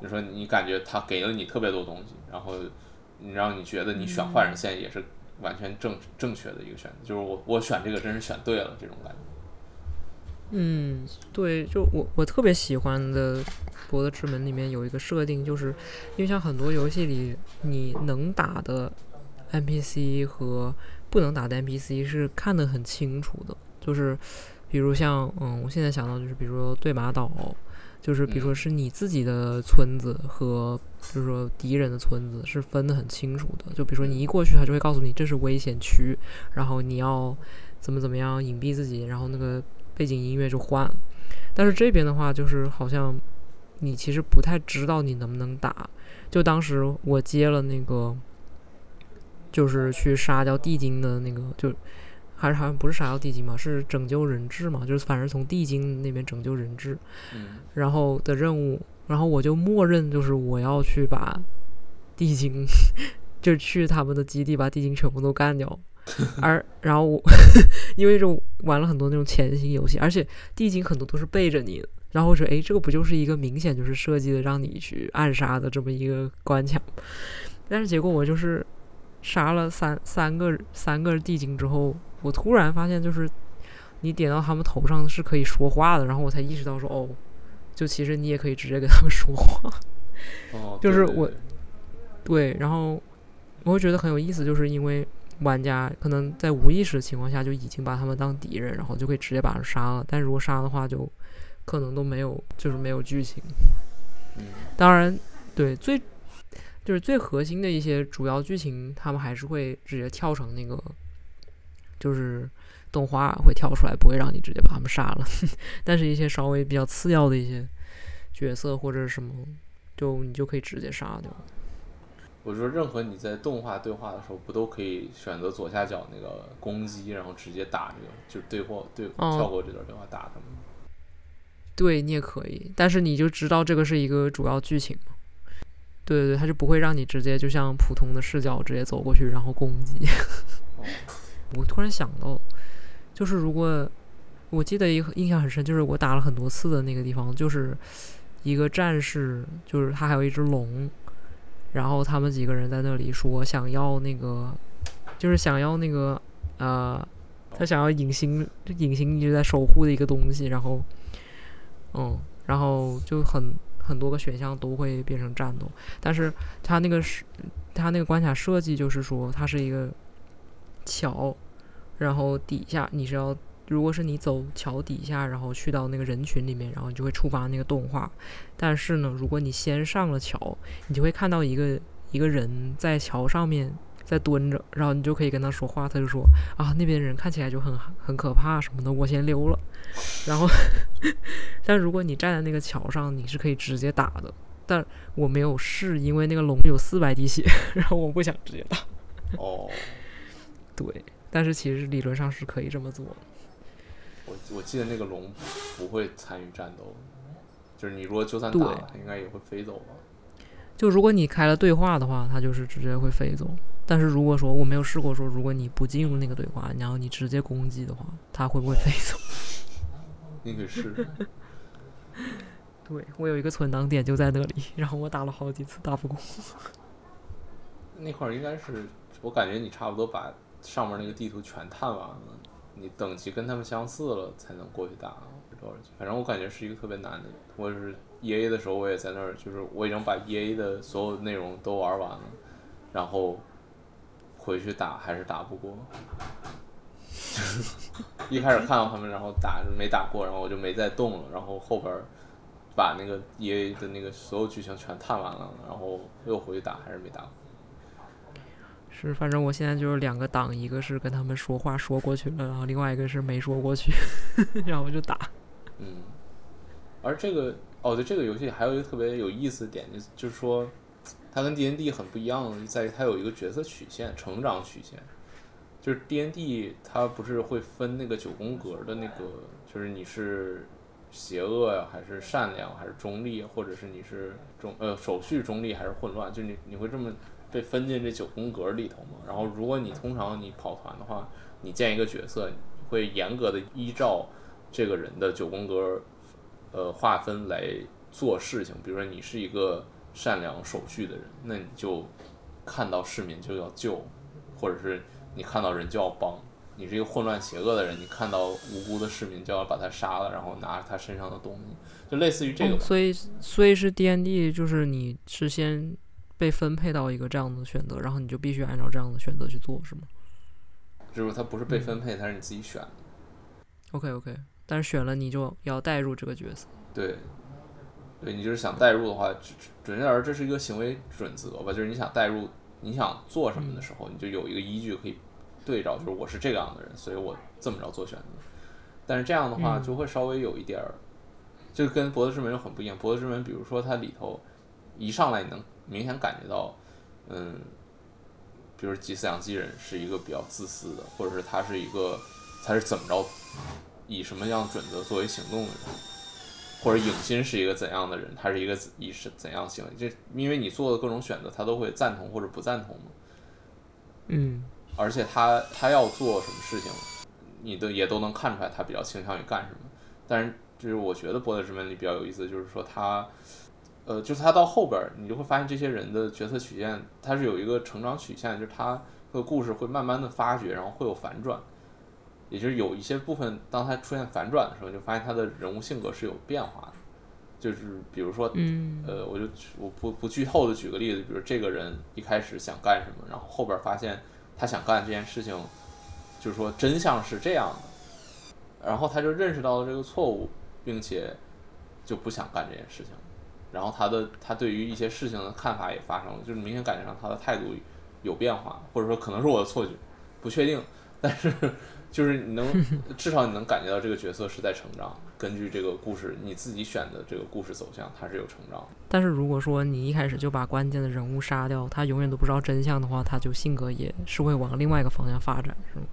S3: 你说你感觉他给了你特别多东西，然后你让你觉得你选坏人线也是完全正正确的一个选择，就是我我选这个真是选对了这种感觉。
S2: 嗯，对，就我我特别喜欢的《博德之门》里面有一个设定，就是因为像很多游戏里，你能打的 NPC 和不能打的 NPC 是看得很清楚的，就是比如像嗯，我现在想到就是比如说对马岛，就是比如说
S3: 嗯
S2: 是你自己的村子和比如说敌人的村子是分得很清楚的，就比如说你一过去，他就会告诉你这是危险区，然后你要怎么怎么样隐蔽自己，然后那个背景音乐就换了。但是这边的话，就是好像你其实不太知道你能不能打。就当时我接了那个，就是去杀掉地精的那个，就还是好像不是杀掉地精嘛，是拯救人质嘛，就是反正从地精那边拯救人质，
S3: 嗯，
S2: 然后的任务，然后我就默认就是我要去把地精，就去他们的基地把地精全部都干掉。而然后我 (laughs) 因为就玩了很多那种潜行游戏，而且地精很多都是背着你，然后我说哎，这个不就是一个明显就是设计的让你去暗杀的这么一个关卡？但是结果我就是杀了三三个三个地精之后，我突然发现就是你点到他们头上是可以说话的，然后我才意识到说哦，就其实你也可以直接跟他们说话。
S3: 哦，(laughs)
S2: 就是我
S3: 对
S2: 然后我会觉得很有意思，就是因为玩家可能在无意识的情况下就已经把他们当敌人，然后就可以直接把他杀了。但如果杀的话，就可能都没有，就是没有剧情。
S3: 嗯 (laughs)
S2: 当然，对最就是最核心的一些主要剧情，他们还是会直接跳成那个，就是动画会跳出来，不会让你直接把他们杀了。(laughs) 但是，一些稍微比较次要的一些角色或者是什么，就你就可以直接杀掉。
S3: 我说，任何你在动画对话的时候，不都可以选择左下角那个攻击，然后直接打这个，就是对话对
S2: 哦
S3: 跳过这段对话打他们。
S2: 对你也可以，但是你就知道这个是一个主要剧情嘛。对对对，他就不会让你直接就像普通的视角直接走过去然后攻击。
S3: 哦，(laughs)
S2: 我突然想到，就是如果我记得一印象很深，就是我打了很多次的那个地方，就是一个战士，就是他还有一只龙，然后他们几个人在那里说想要那个，就是想要那个呃，他想要隐形，隐形一直在守护的一个东西，然后嗯，然后就很很多个选项都会变成战斗，但是它那个是它那个关卡设计就是说它是一个桥，然后底下你是要，如果是你走桥底下，然后去到那个人群里面，然后你就会触发那个动画。但是呢，如果你先上了桥，你就会看到一个一个人在桥上面在蹲着，然后你就可以跟他说话，他就说啊那边人看起来就很很可怕什么的，我先溜了。然后，(laughs) 但如果你站在那个桥上，你是可以直接打的。但我没有试，因为那个龙有四百滴血，(laughs) 然后我不想直接打。
S3: 哦，
S2: 对，但是其实理论上是可以这么做的。
S3: 我我记得那个龙不会参与战斗，就是你如果就算打了，它应该也会飞走吧？
S2: 就如果你开了对话的话，它就是直接会飞走。但是如果说我没有试过说，如果你不进入那个对话，然后你直接攻击的话，它会不会飞走？(laughs)
S3: 你可以试试。(laughs)
S2: 对我有一个存档点就在那里，然后我打了好几次打不过。
S3: 那块儿应该是，我感觉你差不多把上面那个地图全探完了，你等级跟他们相似了才能过去打。反正我感觉是一个特别难的。我是 E A 的时候，我也在那儿，就是我已经把 E A 的所有内容都玩完了，然后回去打还是打不过。(laughs) 一开始看到他们，然后打没打过，然后我就没再动了，然后后边把那个 E A 的那个所有剧情全探完了，然后又回去打，还是没打过。
S2: 是，反正我现在就是两个党，一个是跟他们说话说过去了，然后另外一个是没说过去，(laughs) 然后就打。
S3: 嗯，而这个哦，对，这个游戏还有一个特别有意思的点，就就是说，它跟 D N D 很不一样，在于它有一个角色曲线、成长曲线。就是 D N D 它不是会分那个九宫格的那个，就是你是邪恶呀，还是善良，还是中立，或者是你是中呃手续中立还是混乱，就你你会这么被分进这九宫格里头嘛？然后如果你通常你跑团的话，你建一个角色，会严格的依照这个人的九宫格呃划分来做事情。比如说你是一个善良守序的人，那你就看到市民就要救，或者是你看到人就要帮。你是一个混乱邪恶的人，你看到无辜的市民就要把他杀了，然后拿他身上的东西，就类似于这个。
S2: 哦所以所以是 D N D，就是你是先被分配到一个这样的选择，然后你就必须按照这样的选择去做，是吗
S3: 就是它不是被分配，它是你自己选的。
S2: ？OK OK，但是选了你就要代入这个角色。
S3: 对，对你就是想代入的话，准准确而言，这是一个行为准则吧，就是你想代入，你想做什么的时候，你就有一个依据可以对照，就是我是这个样的人，所以我这么着做选择。但是这样的话，
S2: 嗯
S3: 就会稍微有一点儿，就跟《博德之门》又很不一样。《博德之门》比如说它里头一上来你能明显感觉到，嗯，比如吉思养机人是一个比较自私的，或者是他是一个他是怎么着，以什么样准则作为行动的人。或者影心是一个怎样的人，他是一个以是怎样行为，这因为你做的各种选择，他都会赞同或者不赞同嘛。
S2: 嗯，
S3: 而且他他要做什么事情，你都也都能看出来他比较倾向于干什么。但是就是我觉得《博德之门》里比较有意思，就是说他，呃，就是他到后边儿，你就会发现这些人的角色曲线，他是有一个成长曲线，就是他的故事会慢慢的发掘，然后会有反转。也就是有一些部分，当他出现反转的时候，你就发现他的人物性格是有变化的。就是比如说，
S2: 嗯
S3: 呃，我就我不不剧透的举个例子，比如这个人一开始想干什么，然后后边发现他想干这件事情，就是说真相是这样的，然后他就认识到了这个错误，并且就不想干这件事情，然后他的他对于一些事情的看法也发生了，就是明显感觉上他的态度有变化，或者说可能是我的错觉，不确定，但是就是你能 (laughs) 至少你能感觉到这个角色是在成长，根据这个故事你自己选的这个故事走向，他是有成长。
S2: 但是如果说你一开始就把关键的人物杀掉，他永远都不知道真相的话，他就性格也是会往另外一个方向发展，是吗？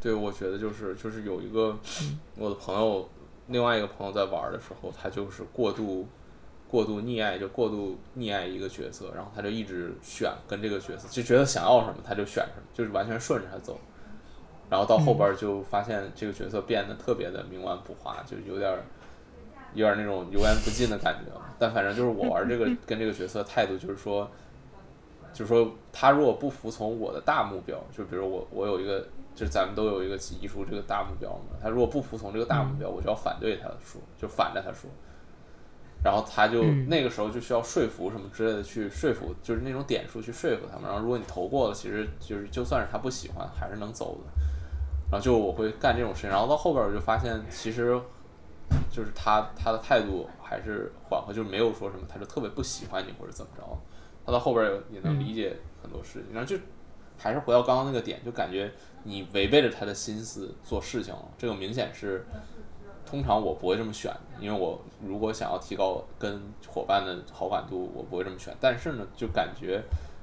S3: 对，我觉得就是就是有一个我的朋友，另外一个朋友在玩的时候，他就是过度过度溺爱，就过度溺爱一个角色，然后他就一直选跟这个角色，就觉得想要什么他就选什么，就是完全顺着他走。然后到后边就发现这个角色变得特别的冥顽不化，就有点儿有点那种油盐不进的感觉。但反正就是我玩这个 (laughs) 跟这个角色态度就是说，就是说他如果不服从我的大目标，就比如我我有一个，就是咱们都有一个移除这个大目标嘛，他如果不服从这个大目标，我就要反对他说，就反着他说。然后他就
S2: 嗯
S3: 那个时候就需要说服什么之类的去说服，就是那种点数去说服他们。然后如果你投过了，其实就是就算是他不喜欢，还是能走的。然后就我会干这种事情，然后到后边我就发现，其实就是他他的态度还是缓和，就是没有说什么他就特别不喜欢你或者怎么着。他到后边也能理解很多事情，然后就还是回到刚刚那个点，就感觉你违背着他的心思做事情了，这个明显是。通常我不会这么选，因为我如果想要提高跟伙伴的好感度，我不会这么选。但是呢，就感觉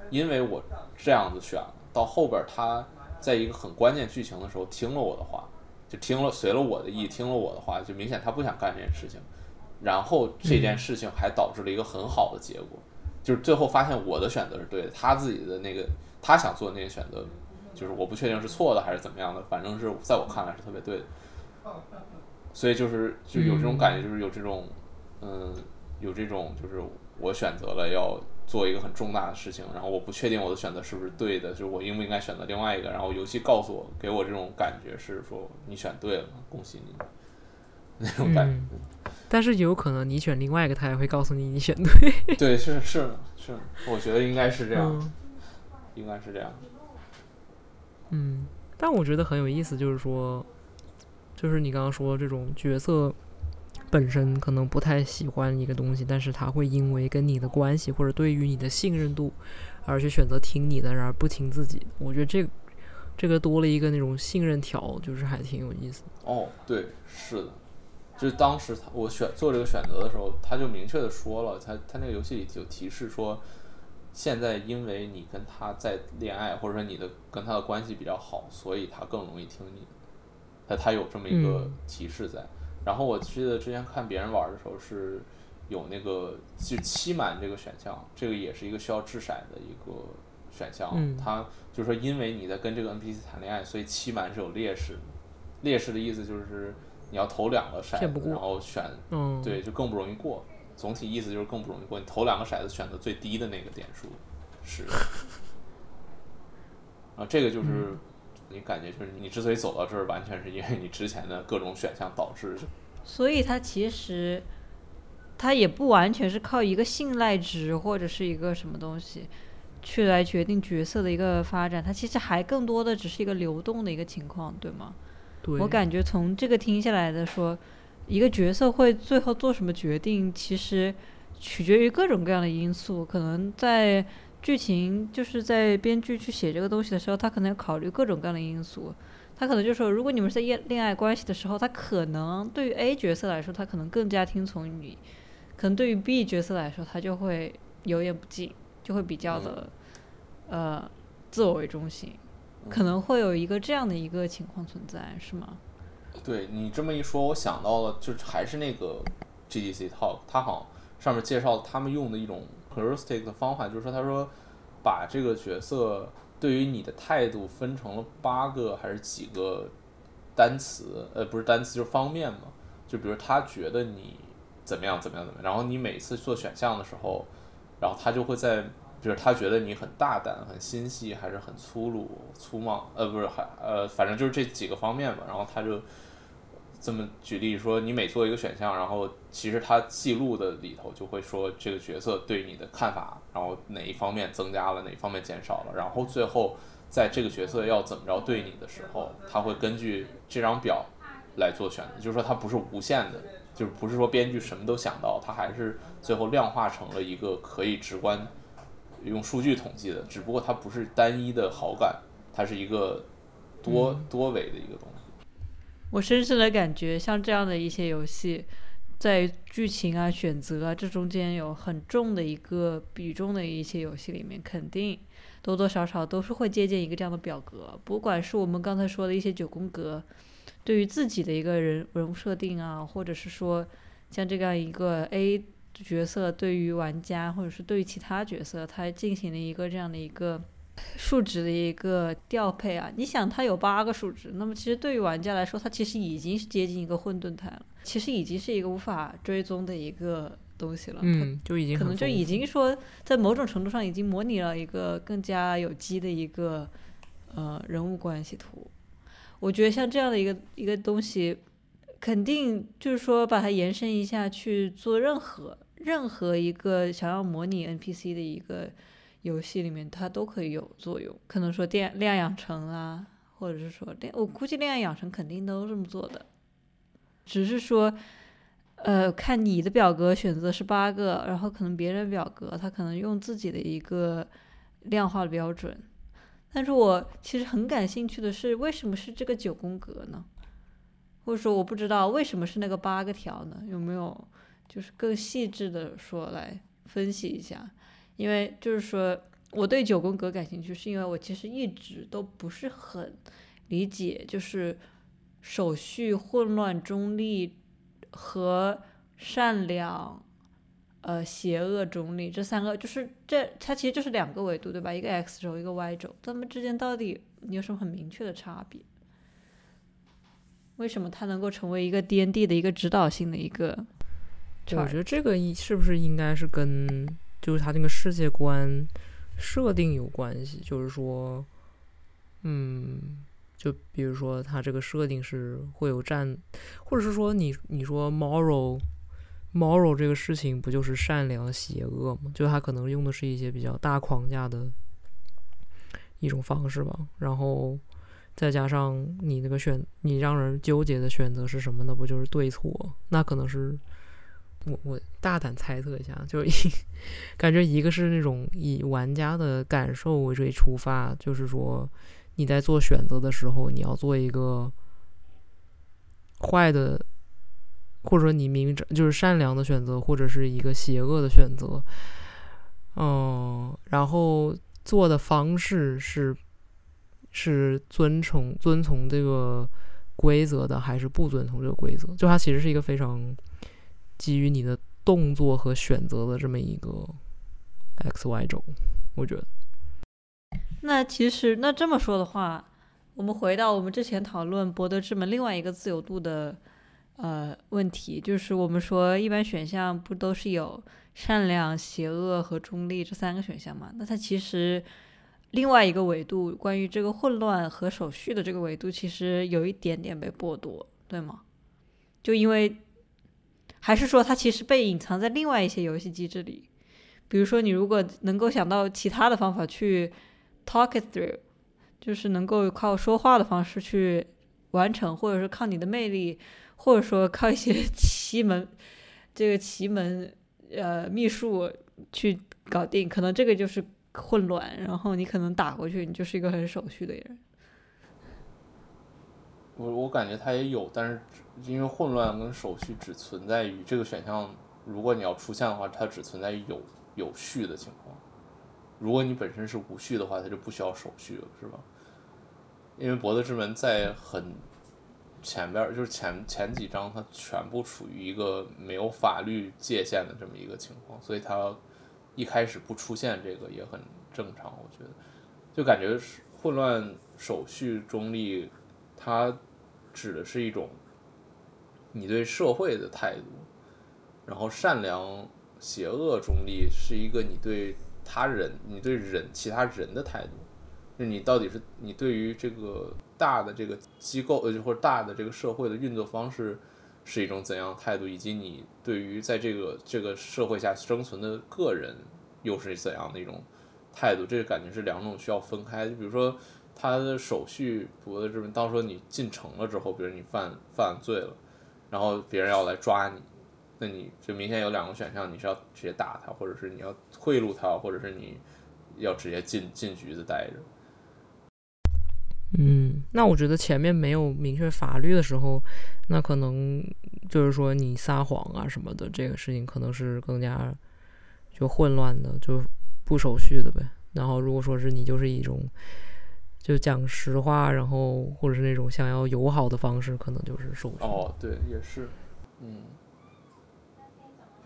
S3: 因为我这样子选了，到后边他在一个很关键剧情的时候听了我的话，就听了随了我的意，听了我的话，就明显他不想干这件事情。然后这件事情还导致了一个很好的结果，就是最后发现我的选择是对的，他自己的那个他想做的那个选择，就是我不确定是错的还是怎么样的，反正是在我看来是特别对的。所以就是就有这种感觉，就是有这种，嗯，有这种就是我选择了要做一个很重大的事情，然后我不确定我的选择是不是对的，就是我应不应该选择另外一个，然后游戏告诉我，给我这种感觉是说你选对了，恭喜你，那种感觉。
S2: 但是有可能你选另外一个，他也会告诉你你选对。
S3: 对，是是是，我觉得应该是这样，
S2: 嗯
S3: 应该是这样。
S2: 嗯，但我觉得很有意思，就是说，就是你刚刚说这种角色本身可能不太喜欢一个东西，但是他会因为跟你的关系或者对于你的信任度而去选择听你的，然而不听自己的。我觉得这这个多了一个那种信任条，就是还挺有意思的。
S3: 哦，对，是的，就是当时他我选做这个选择的时候，他就明确的说了，他他那个游戏里有提示说，现在因为你跟他在恋爱，或者说你的跟他的关系比较好，所以他更容易听你的，他他有这么一个
S2: 嗯
S3: 提示在。然后我记得之前看别人玩的时候是有那个就欺瞒这个选项，这个也是一个需要掷骰的一个选项。
S2: 嗯
S3: 它就是说，因为你在跟这个 NPC 谈恋爱，所以欺瞒是有劣势的。劣势的意思就是你要投两个骰然后选
S2: 嗯，
S3: 对，就更不容易过。总体意思就是更不容易过。你投两个骰子，选择最低的那个点数是。(laughs) 啊，这个就是你感觉就是你之所以走到这儿，完全是因为你之前的各种选项导致。
S1: 所以它其实它也不完全是靠一个信赖值或者是一个什么东西去来决定角色的一个发展，它其实还更多的只是一个流动的一个情况，对吗？
S2: 对，
S1: 我感觉从这个听下来的说，一个角色会最后做什么决定，其实取决于各种各样的因素。可能在剧情就是在编剧去写这个东西的时候，他可能要考虑各种各样的因素。他可能就说，如果你们是在恋恋爱关系的时候，他可能对于 A 角色来说，他可能更加听从于你；可能对于 B 角色来说，他就会油盐不进，就会比较的、呃自我为中心。可能会有一个这样的一个情况存在，是吗？
S3: 对你这么一说，我想到了，就是还是那个 GDC Talk，他好像上面介绍他们用的一种 heuristic 的方法，就是说他说把这个角色对于你的态度分成了八个还是几个单词，呃，不是单词就是方面嘛，就比如他觉得你怎么样怎么样怎么样，然后你每次做选项的时候，然后他就会在，比如他觉得你很大胆、很心细，还是很粗鲁、粗莽，呃，不是，还呃，反正就是这几个方面吧，然后他就。这么举例说，你每做一个选项，然后其实它记录的里头就会说这个角色对你的看法，然后哪一方面增加了，哪一方面减少了，然后最后在这个角色要怎么着对你的时候，他会根据这张表来做选择，就是说它不是无限的，就是不是说编剧什么都想到，它还是最后量化成了一个可以直观用数据统计的，只不过它不是单一的好感，它是一个多多维的一个东西。
S1: 我深深的感觉，像这样的一些游戏，在剧情啊、选择啊这中间有很重的一个比重的一些游戏里面，肯定多多少少都是会借鉴一个这样的表格。不管是我们刚才说的一些九宫格，对于自己的一个人人物设定啊，或者是说像这样一个 A 角色对于玩家，或者是对于其他角色，它进行了一个这样的一个。数值的一个调配啊，你想它有八个数值，那么其实对于玩家来说，它其实已经是接近一个混沌态了，其实已经是一个无法追踪的一个东西了。
S2: 嗯，就已经
S1: 可能就已经说，在某种程度上已经模拟了一个更加有机的一个呃人物关系图。我觉得像这样的一个一个东西，肯定就是说把它延伸一下去做任何任何一个想要模拟 NPC 的一个。游戏里面它都可以有作用，可能说恋恋爱养成啊，或者是说恋，我估计恋爱养成肯定都这么做的，只是说，呃，看你的表格选择是八个，然后可能别人表格他可能用自己的一个量化的标准，但是我其实很感兴趣的是，为什么是这个九宫格呢？或者说我不知道为什么是那个八个条呢？有没有就是更细致的说来分析一下？因为就是说，我对九宫格感兴趣，是因为我其实一直都不是很理解，就是手续混乱、中立和善良、呃邪恶、中立这三个，就是这它其实就是两个维度，对吧？一个 x 轴，一个 y 轴，它们之间到底有什么很明确的差别？为什么它能够成为一个 D N D 的一个指导性的一个？
S2: 我觉得这个是不是应该是跟？就是他那个世界观设定有关系，就是说，嗯，就比如说他这个设定是会有战，或者是说你你说 moral moral 这个事情不就是善良邪恶吗？就他可能用的是一些比较大框架的一种方式吧，然后再加上你那个选你让人纠结的选择是什么呢？不就是对错？那可能是。我我大胆猜测一下，就一感觉一个是那种以玩家的感受为出发，就是说你在做选择的时候，你要做一个坏的，或者说你明着就是善良的选择，或者是一个邪恶的选择，嗯，然后做的方式是是遵从遵从这个规则的，还是不遵从这个规则？就它其实是一个非常。基于你的动作和选择的这么一个 x y 轴，我觉得。
S1: 那其实那这么说的话，我们回到我们之前讨论博德之门另外一个自由度的呃问题，就是我们说一般选项不都是有善良、邪恶和中立这三个选项嘛？那它其实另外一个维度，关于这个混乱和手续的这个维度，其实有一点点被剥夺，对吗？就因为。还是说它其实被隐藏在另外一些游戏机制里，比如说你如果能够想到其他的方法去 talk it through，就是能够靠说话的方式去完成，或者是靠你的魅力，或者说靠一些 (laughs) 奇门这个奇门呃秘术去搞定，可能这个就是混乱，然后你可能打过去，你就是一个很守序的人。
S3: 我我感觉他也有，但是。因为混乱跟手续只存在于这个选项，如果你要出现的话，它只存在于有有序的情况。如果你本身是无序的话，它就不需要手续了，是吧？因为博德之门在很前边，就是前前几章，它全部处于一个没有法律界限的这么一个情况，所以它一开始不出现这个也很正常，我觉得。就感觉混乱、手续、中立，它指的是一种你对社会的态度，然后善良、邪恶、中立是一个你对他人、你对人、其他人的态度，就你到底是你对于这个大的这个机构呃或者大的这个社会的运作方式是一种怎样的态度，以及你对于在这个这个社会下生存的个人又是怎样的一种态度？这个感觉是两种需要分开就。比如说，他的手续，博的这边，当说你进城了之后，比如你犯犯罪了，然后别人要来抓你，那你就明显有两个选项，你是要直接打他，或者是你要贿赂他，或者是你要直接进进局子待着。
S2: 嗯，那我觉得前面没有明确法律的时候，那可能就是说你撒谎啊什么的，这个事情可能是更加就混乱的，就不手续的呗。然后如果说是你就是一种就讲实话，然后或者是那种想要友好的方式，可能就是手续。
S3: 哦，对，也是，嗯，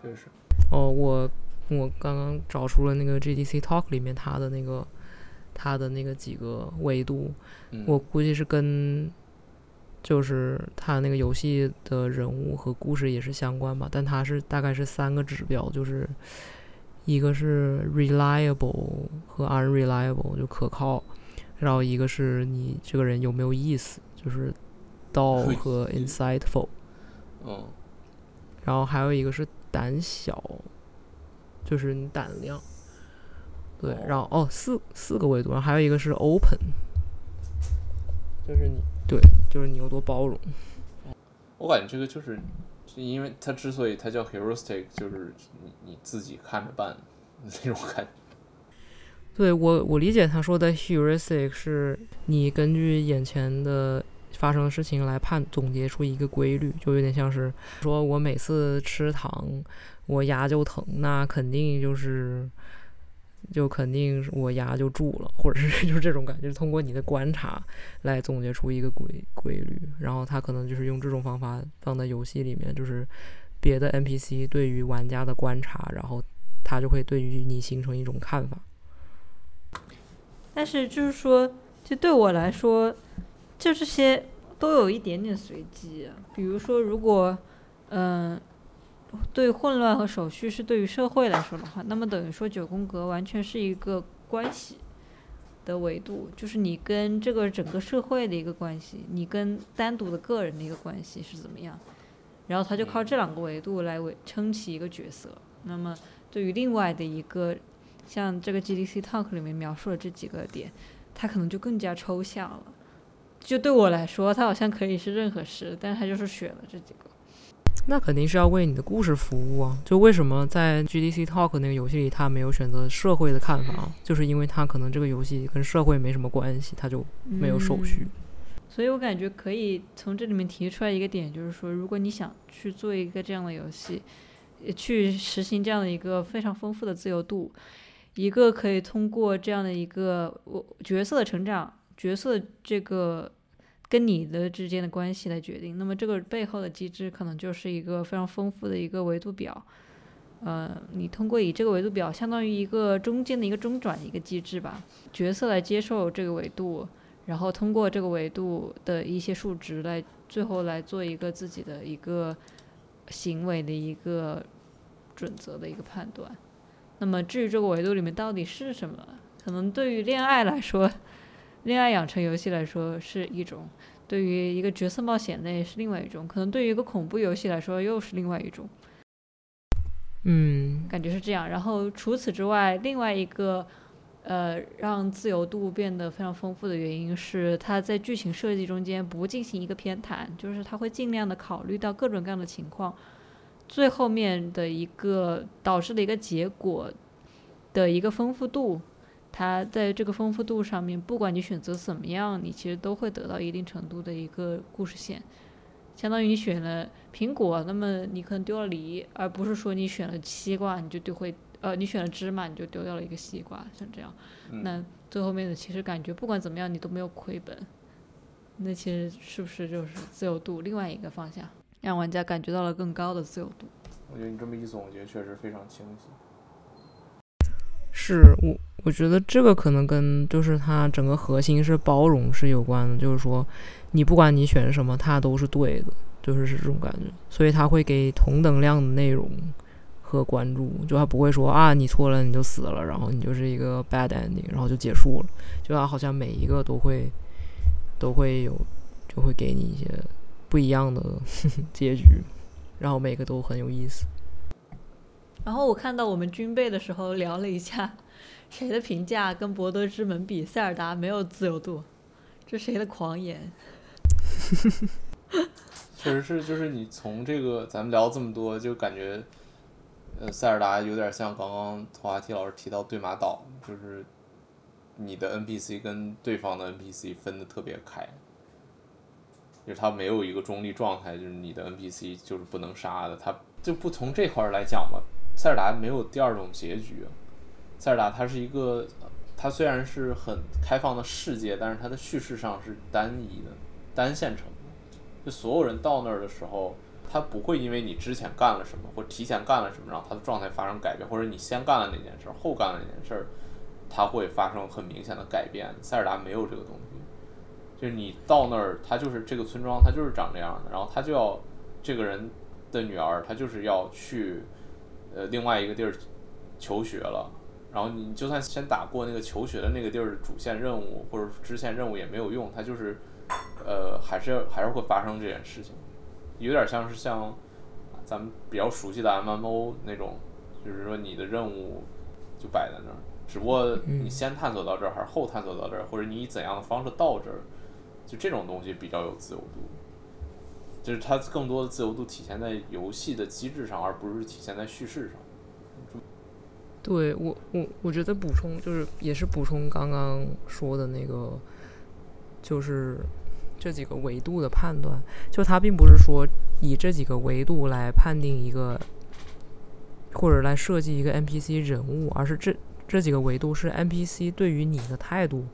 S3: 确实，
S2: 哦，我我刚刚找出了那个 GDC Talk 里面它的那个它的那个几个维度，
S3: 嗯，
S2: 我估计是跟就是它那个游戏的人物和故事也是相关吧，但它是大概是三个指标，就是一个是 reliable 和 unreliable 就可靠，然后一个是你这个人有没有意思，就是 dull 和 insightful，
S3: 嗯，
S2: 然后还有一个是胆小，就是你胆量。对，
S3: 哦。
S2: 然后哦四四个维度，然后还有一个是 open，就是你。对，就是你有多包容。
S3: 我感觉这个就是，是因为它之所以它叫 heuristic，就是你你自己看着办那种感觉。
S2: 对我我理解他说的 heuristic 是你根据眼前的发生的事情来判总结出一个规律，就有点像是说我每次吃糖我牙就疼，那肯定就是就肯定我牙就蛀了，或者是 (laughs) 就是这种感觉，通过你的观察来总结出一个规规律，然后他可能就是用这种方法放在游戏里面，就是别的 NPC 对于玩家的观察，然后他就会对于你形成一种看法。
S1: 但是就是说，就对我来说，就这些都有一点点随机。比如说，如果嗯、对混乱和手续是对于社会来说的话，那么等于说九宫格完全是一个关系的维度，就是你跟这个整个社会的一个关系，你跟单独的个人的一个关系是怎么样，然后他就靠这两个维度来维撑起一个角色。那么对于另外的一个像这个 GDC Talk 里面描述的这几个点，它可能就更加抽象了。就对我来说，它好像可以是任何事，但是它就是选了这几个。
S2: 那肯定是要为你的故事服务啊！就为什么在 GDC Talk 那个游戏里，他没有选择社会的看法，就是因为他可能这个游戏跟社会没什么关系，他就没有手续。
S1: 所以我感觉可以从这里面提出来一个点，就是说，如果你想去做一个这样的游戏，呃去实行这样的一个非常丰富的自由度，一个可以通过这样的一个我角色的成长、角色这个跟你的之间的关系来决定，那么这个背后的机制可能就是一个非常丰富的一个维度表。呃，你通过以这个维度表，相当于一个中间的一个中转的一个机制吧，角色来接受这个维度，然后通过这个维度的一些数值来，最后来做一个自己的一个行为的一个准则的一个判断。那么至于这个维度里面到底是什么，可能对于恋爱来说，恋爱养成游戏来说是一种；对于一个角色冒险类是另外一种；可能对于一个恐怖游戏来说又是另外一种。
S2: 嗯，
S1: 感觉是这样。然后除此之外，另外一个呃让自由度变得非常丰富的原因是，它在剧情设计中间不进行一个偏袒，就是它会尽量的考虑到各种各样的情况，最后面的一个导致的一个结果的一个丰富度。它在这个丰富度上面，不管你选择怎么样，你其实都会得到一定程度的一个故事线。相当于你选了苹果，那么你可能丢了梨，而不是说你选了西瓜你就丢会呃你选了芝麻你就丢掉了一个西瓜，像这样。
S3: 嗯
S1: 那最后面的其实感觉不管怎么样你都没有亏本，那其实是不是就是自由度另外一个方向，让玩家感觉到了更高的自由度？
S3: 我觉得你这么一总结，确实非常清晰。
S2: 是我我觉得这个可能跟就是它整个核心是包容是有关的，就是说你不管你选什么，它都是对的，就是是这种感觉。所以它会给同等量的内容和关注，就它不会说啊你错了你就死了，然后你就是一个 bad ending，然后就结束了。就它好像每一个都会都会有，就会给你一些不一样的 (laughs) 结局，然后每个都很有意思。
S1: 然后我看到我们军备的时候聊了一下，谁的评价跟《博德之门》比，塞尔达没有自由度，这谁的狂言？(laughs)
S3: 确实是，就是你从这个咱们聊这么多，就感觉，呃，塞尔达有点像刚刚托华提老师提到对马岛，就是你的 NPC 跟对方的 NPC 分的特别开，就是他没有一个中立状态，就是你的 NPC 就是不能杀的，他就不从这块来讲吧。塞尔达没有第二种结局，塞尔达它是一个，它虽然是很开放的世界，但是它的叙事上是单一的、单线程的。就所有人到那儿的时候，他不会因为你之前干了什么或提前干了什么，让他的状态发生改变，或者你先干了那件事，后干了那件事，它会发生很明显的改变。塞尔达没有这个东西，就是你到那儿，他就是这个村庄，它就是长这样的，然后他就要这个人的女儿，她就是要去。呃，另外一个地儿求学了，然后你就算先打过那个求学的那个地儿的主线任务或者支线任务也没有用，它就是呃，还是还是会发生这件事情，有点像是像咱们比较熟悉的 MMO 那种，就是说你的任务就摆在那儿，只不过你先探索到这儿还是后探索到这儿，或者你以怎样的方式到这儿，就这种东西比较有自由度。就是它更多的自由度体现在游戏的机制上，而不是体现在叙事上。
S2: 对我，我我觉得补充就是也是补充刚刚说的那个，就是这几个维度的判断，就它并不是说以这几个维度来判定一个，或者来设计一个 NPC 人物，而是这这几个维度是 NPC 对于你的态度，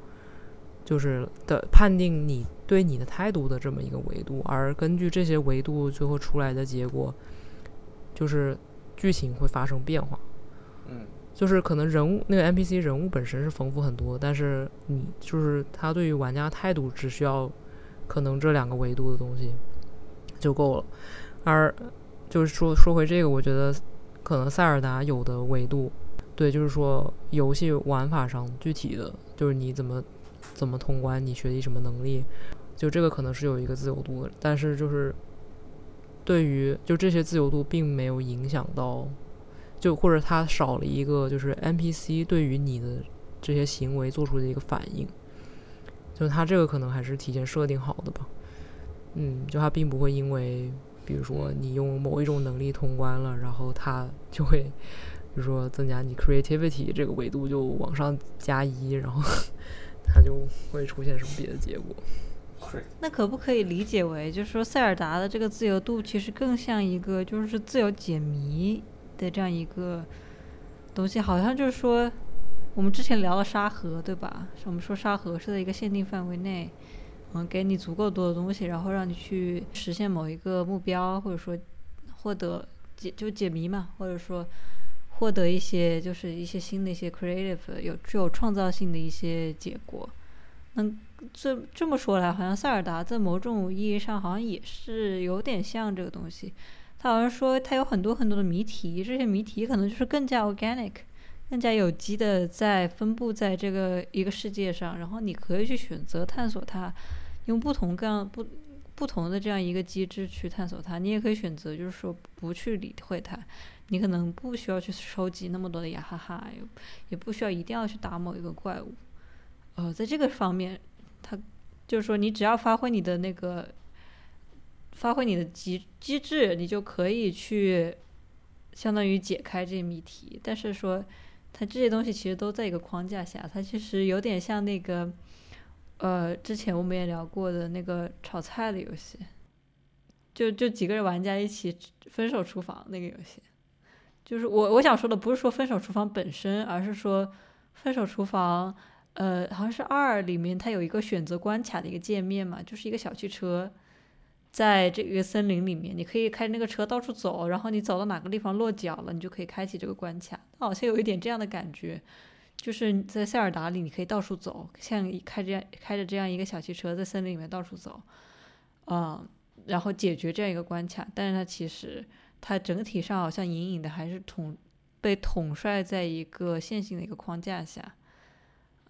S2: 就是的判定你。对你的态度的这么一个维度，而根据这些维度最后出来的结果，就是剧情会发生变化。
S3: 嗯，
S2: 就是可能人物那个 NPC 人物本身是丰富很多，但是你就是他对于玩家态度只需要可能这两个维度的东西就够了。而就是说说回这个，我觉得可能塞尔达有的维度，对，就是说游戏玩法上具体的就是你怎么怎么通关，你学习什么能力。就这个可能是有一个自由度的，但是就是对于就这些自由度并没有影响到，就或者它少了一个就是 NPC 对于你的这些行为做出的一个反应，就它这个可能还是提前设定好的吧。嗯，就它并不会因为比如说你用某一种能力通关了，然后它就会比如说增加你 creativity 这个维度就往上加一，然后它就会出现什么别的结果。
S1: 那可不可以理解为，就是说塞尔达的这个自由度其实更像一个就是自由解谜的这样一个东西？好像就是说，我们之前聊了沙盒，对吧？我们说沙盒是在一个限定范围内，嗯，给你足够多的东西，然后让你去实现某一个目标，或者说获得解就解谜嘛，或者说获得一些就是一些新的一些 creative 有具有创造性的一些结果。那这这么说来，好像塞尔达在某种意义上好像也是有点像这个东西。他好像说他有很多很多的谜题，这些谜题可能就是更加 organic、更加有机的在分布在这个一个世界上，然后你可以去选择探索它，用不同各样不不同的这样一个机制去探索它。你也可以选择就是说不去理会它，你可能不需要去收集那么多的雅哈哈，也不需要一定要去打某一个怪物。呃，在这个方面，他就是说，你只要发挥你的那个，发挥你的机机制，你就可以去相当于解开这谜题。但是说，它这些东西其实都在一个框架下，它其实有点像那个，呃，之前我们也聊过的那个炒菜的游戏，就就几个人玩家一起分手厨房那个游戏。就是我我想说的不是说分手厨房本身，而是说分手厨房。呃，好像是二里面它有一个选择关卡的一个界面嘛，就是一个小汽车，在这个森林里面，你可以开那个车到处走，然后你走到哪个地方落脚了，你就可以开启这个关卡。好像有一点这样的感觉，就是在塞尔达里，你可以到处走，像开这样开着这样一个小汽车在森林里面到处走，嗯，然后解决这样一个关卡。但是它其实它整体上好像隐隐的还是统被统帅在一个线性的一个框架下，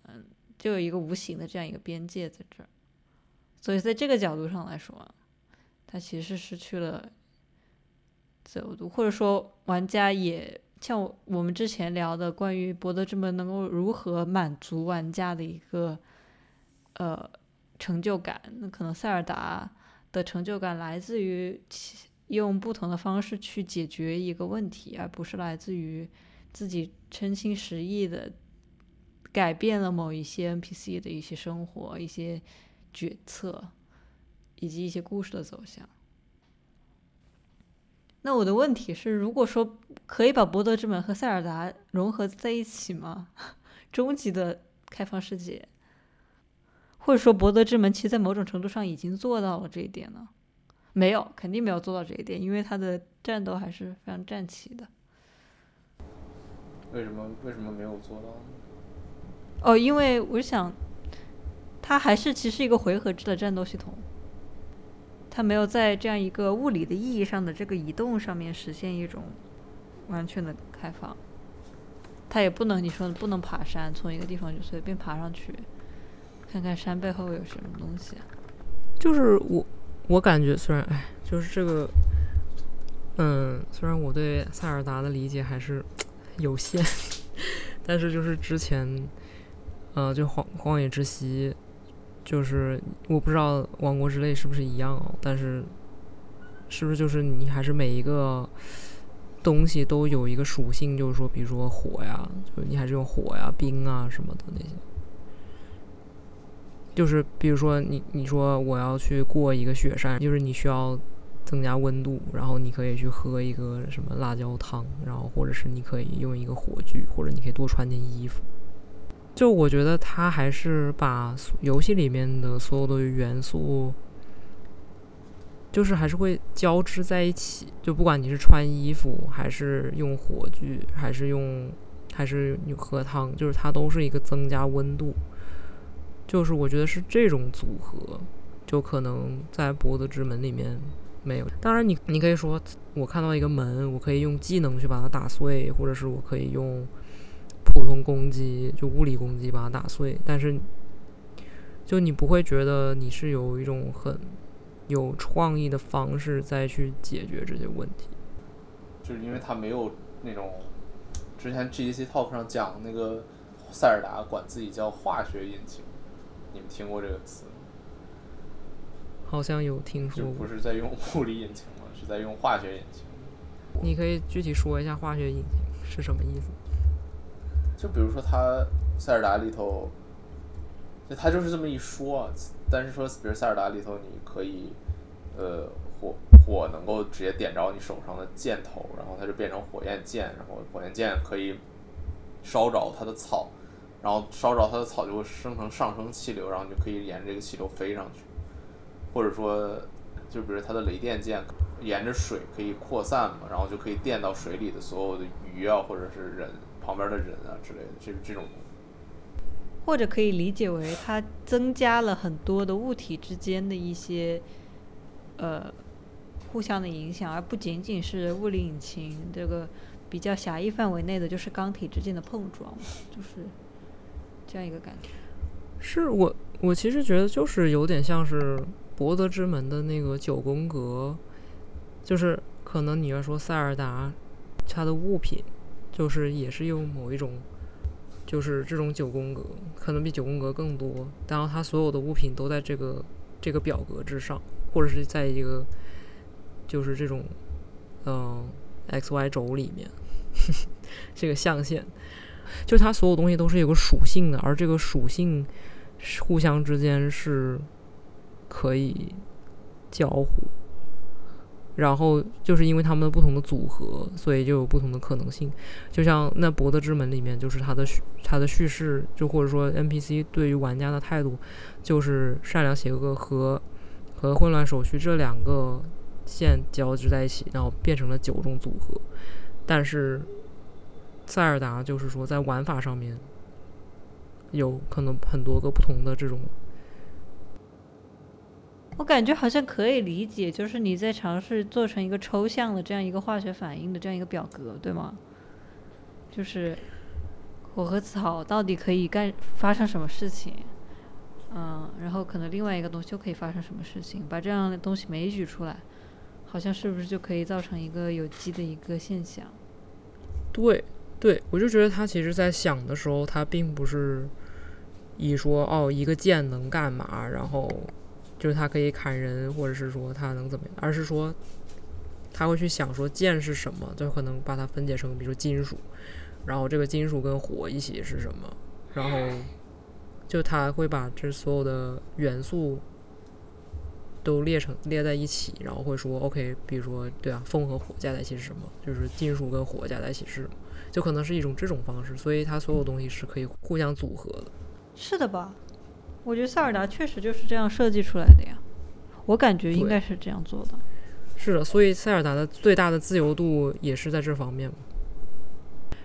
S1: 嗯，就有一个无形的这样一个边界在这儿。所以在这个角度上来说，它其实失去了自由度，或者说玩家也。像我们之前聊的关于博德之门能够如何满足玩家的一个呃成就感，那可能塞尔达的成就感来自于其用不同的方式去解决一个问题，而不是来自于自己真心实意的改变了某一些 NPC 的一些生活、一些决策以及一些故事的走向。那我的问题是，如果说可以把博德之门和塞尔达融合在一起吗？(laughs) 终极的开放世界，或者说博德之门其实在某种程度上已经做到了这一点了？没有，肯定没有做到这一点，因为他的战斗还是非常战旗的。
S3: 为什么？为什么没有做到呢？
S1: 哦，因为我想，它还是其实一个回合制的战斗系统。它没有在这样一个物理的意义上的这个移动上面实现一种完全的开放，它也不能你说不能爬山，从一个地方就随便爬上去，看看山背后有什么东西。
S2: 就是我我感觉虽然哎，就是这个，嗯，虽然我对塞尔达的理解还是有限，(laughs) 但是就是之前，呃，就荒荒野之息。就是我不知道王国之泪是不是一样哦，但是是不是就是你还是每一个东西都有一个属性，就是说，比如说火呀，就你还是用火呀、冰啊什么的那些。就是比如说你你说我要去过一个雪山，就是你需要增加温度，然后你可以去喝一个什么辣椒汤，然后或者是你可以用一个火炬，或者你可以多穿件衣服。就我觉得他还是把游戏里面的所有的元素，就是还是会交织在一起。就不管你是穿衣服，还是用火炬，还是用，还是你喝汤，就是它都是一个增加温度。就是我觉得是这种组合，就可能在博德之门里面没有。当然，你你可以说，我看到一个门，我可以用技能去把它打碎，或者是我可以用。普通攻击就物理攻击把它打碎，但是就你不会觉得你是有一种很有创意的方式再去解决这些问题，
S3: 就是因为它没有那种之前 GDC Talk 上讲那个塞尔达管自己叫化学引擎，你们听过这个词？
S2: 好像有听说过，
S3: 不是在用物理引擎吗？是在用化学引擎。
S2: 你可以具体说一下化学引擎是什么意思？
S3: 就比如说，它塞尔达里头，就它就是这么一说，但是说，比如塞尔达里头，你可以，呃，火火能够直接点着你手上的箭头，然后它就变成火焰箭，然后火焰箭可以烧着它的草，然后烧着它的草就会生成上升气流，然后你就可以沿着这个气流飞上去，或者说，就比如它的雷电箭，沿着水可以扩散嘛，然后就可以电到水里的所有的鱼啊，或者是人。旁边的人啊之类的，这这种，
S1: 或者可以理解为它增加了很多的物体之间的一些呃互相的影响，而不仅仅是物理引擎这个比较狭义范围内的，就是钢体之间的碰撞，就是这样一个感觉。
S2: 是我我其实觉得就是有点像是博德之门的那个九宫格，就是可能你要说塞尔达它的物品。就是也是用某一种，就是这种九宫格，可能比九宫格更多。然后它所有的物品都在这个这个表格之上，或者是在一个就是这种嗯 x y 轴里面，(laughs) 这个象限，就它所有东西都是有个属性的，而这个属性互相之间是可以交互。然后就是因为它们的不同的组合，所以就有不同的可能性。就像那《博德之门》里面，就是它的它的叙事，就或者说 NPC 对于玩家的态度，就是善良邪恶和和混乱手续这两个线交织在一起，然后变成了九种组合。但是塞尔达就是说在玩法上面有可能很多个不同的这种。
S1: 我感觉好像可以理解，就是你在尝试做成一个抽象的这样一个化学反应的这样一个表格，对吗？就是火和草到底可以干发生什么事情？嗯，然后可能另外一个东西又可以发生什么事情？把这样的东西枚举出来，好像是不是就可以造成一个有机的一个现象？
S2: 对，对我就觉得他其实在想的时候，他并不是以说哦一个剑能干嘛，然后。就是他可以砍人，或者是说他能怎么样，而是说他会去想说剑是什么，就可能把它分解成，比如说金属，然后这个金属跟火一起是什么，然后就他会把这所有的元素都列成列在一起，然后会说 OK，比如说对啊，风和火加在一起是什么？就是金属跟火加在一起是什么？就可能是一种这种方式，所以它所有东西是可以互相组合的。
S1: 是的吧？我觉得塞尔达确实就是这样设计出来的呀，我感觉应该是这样做的。
S2: 是的，所以塞尔达的最大的自由度也是在这方面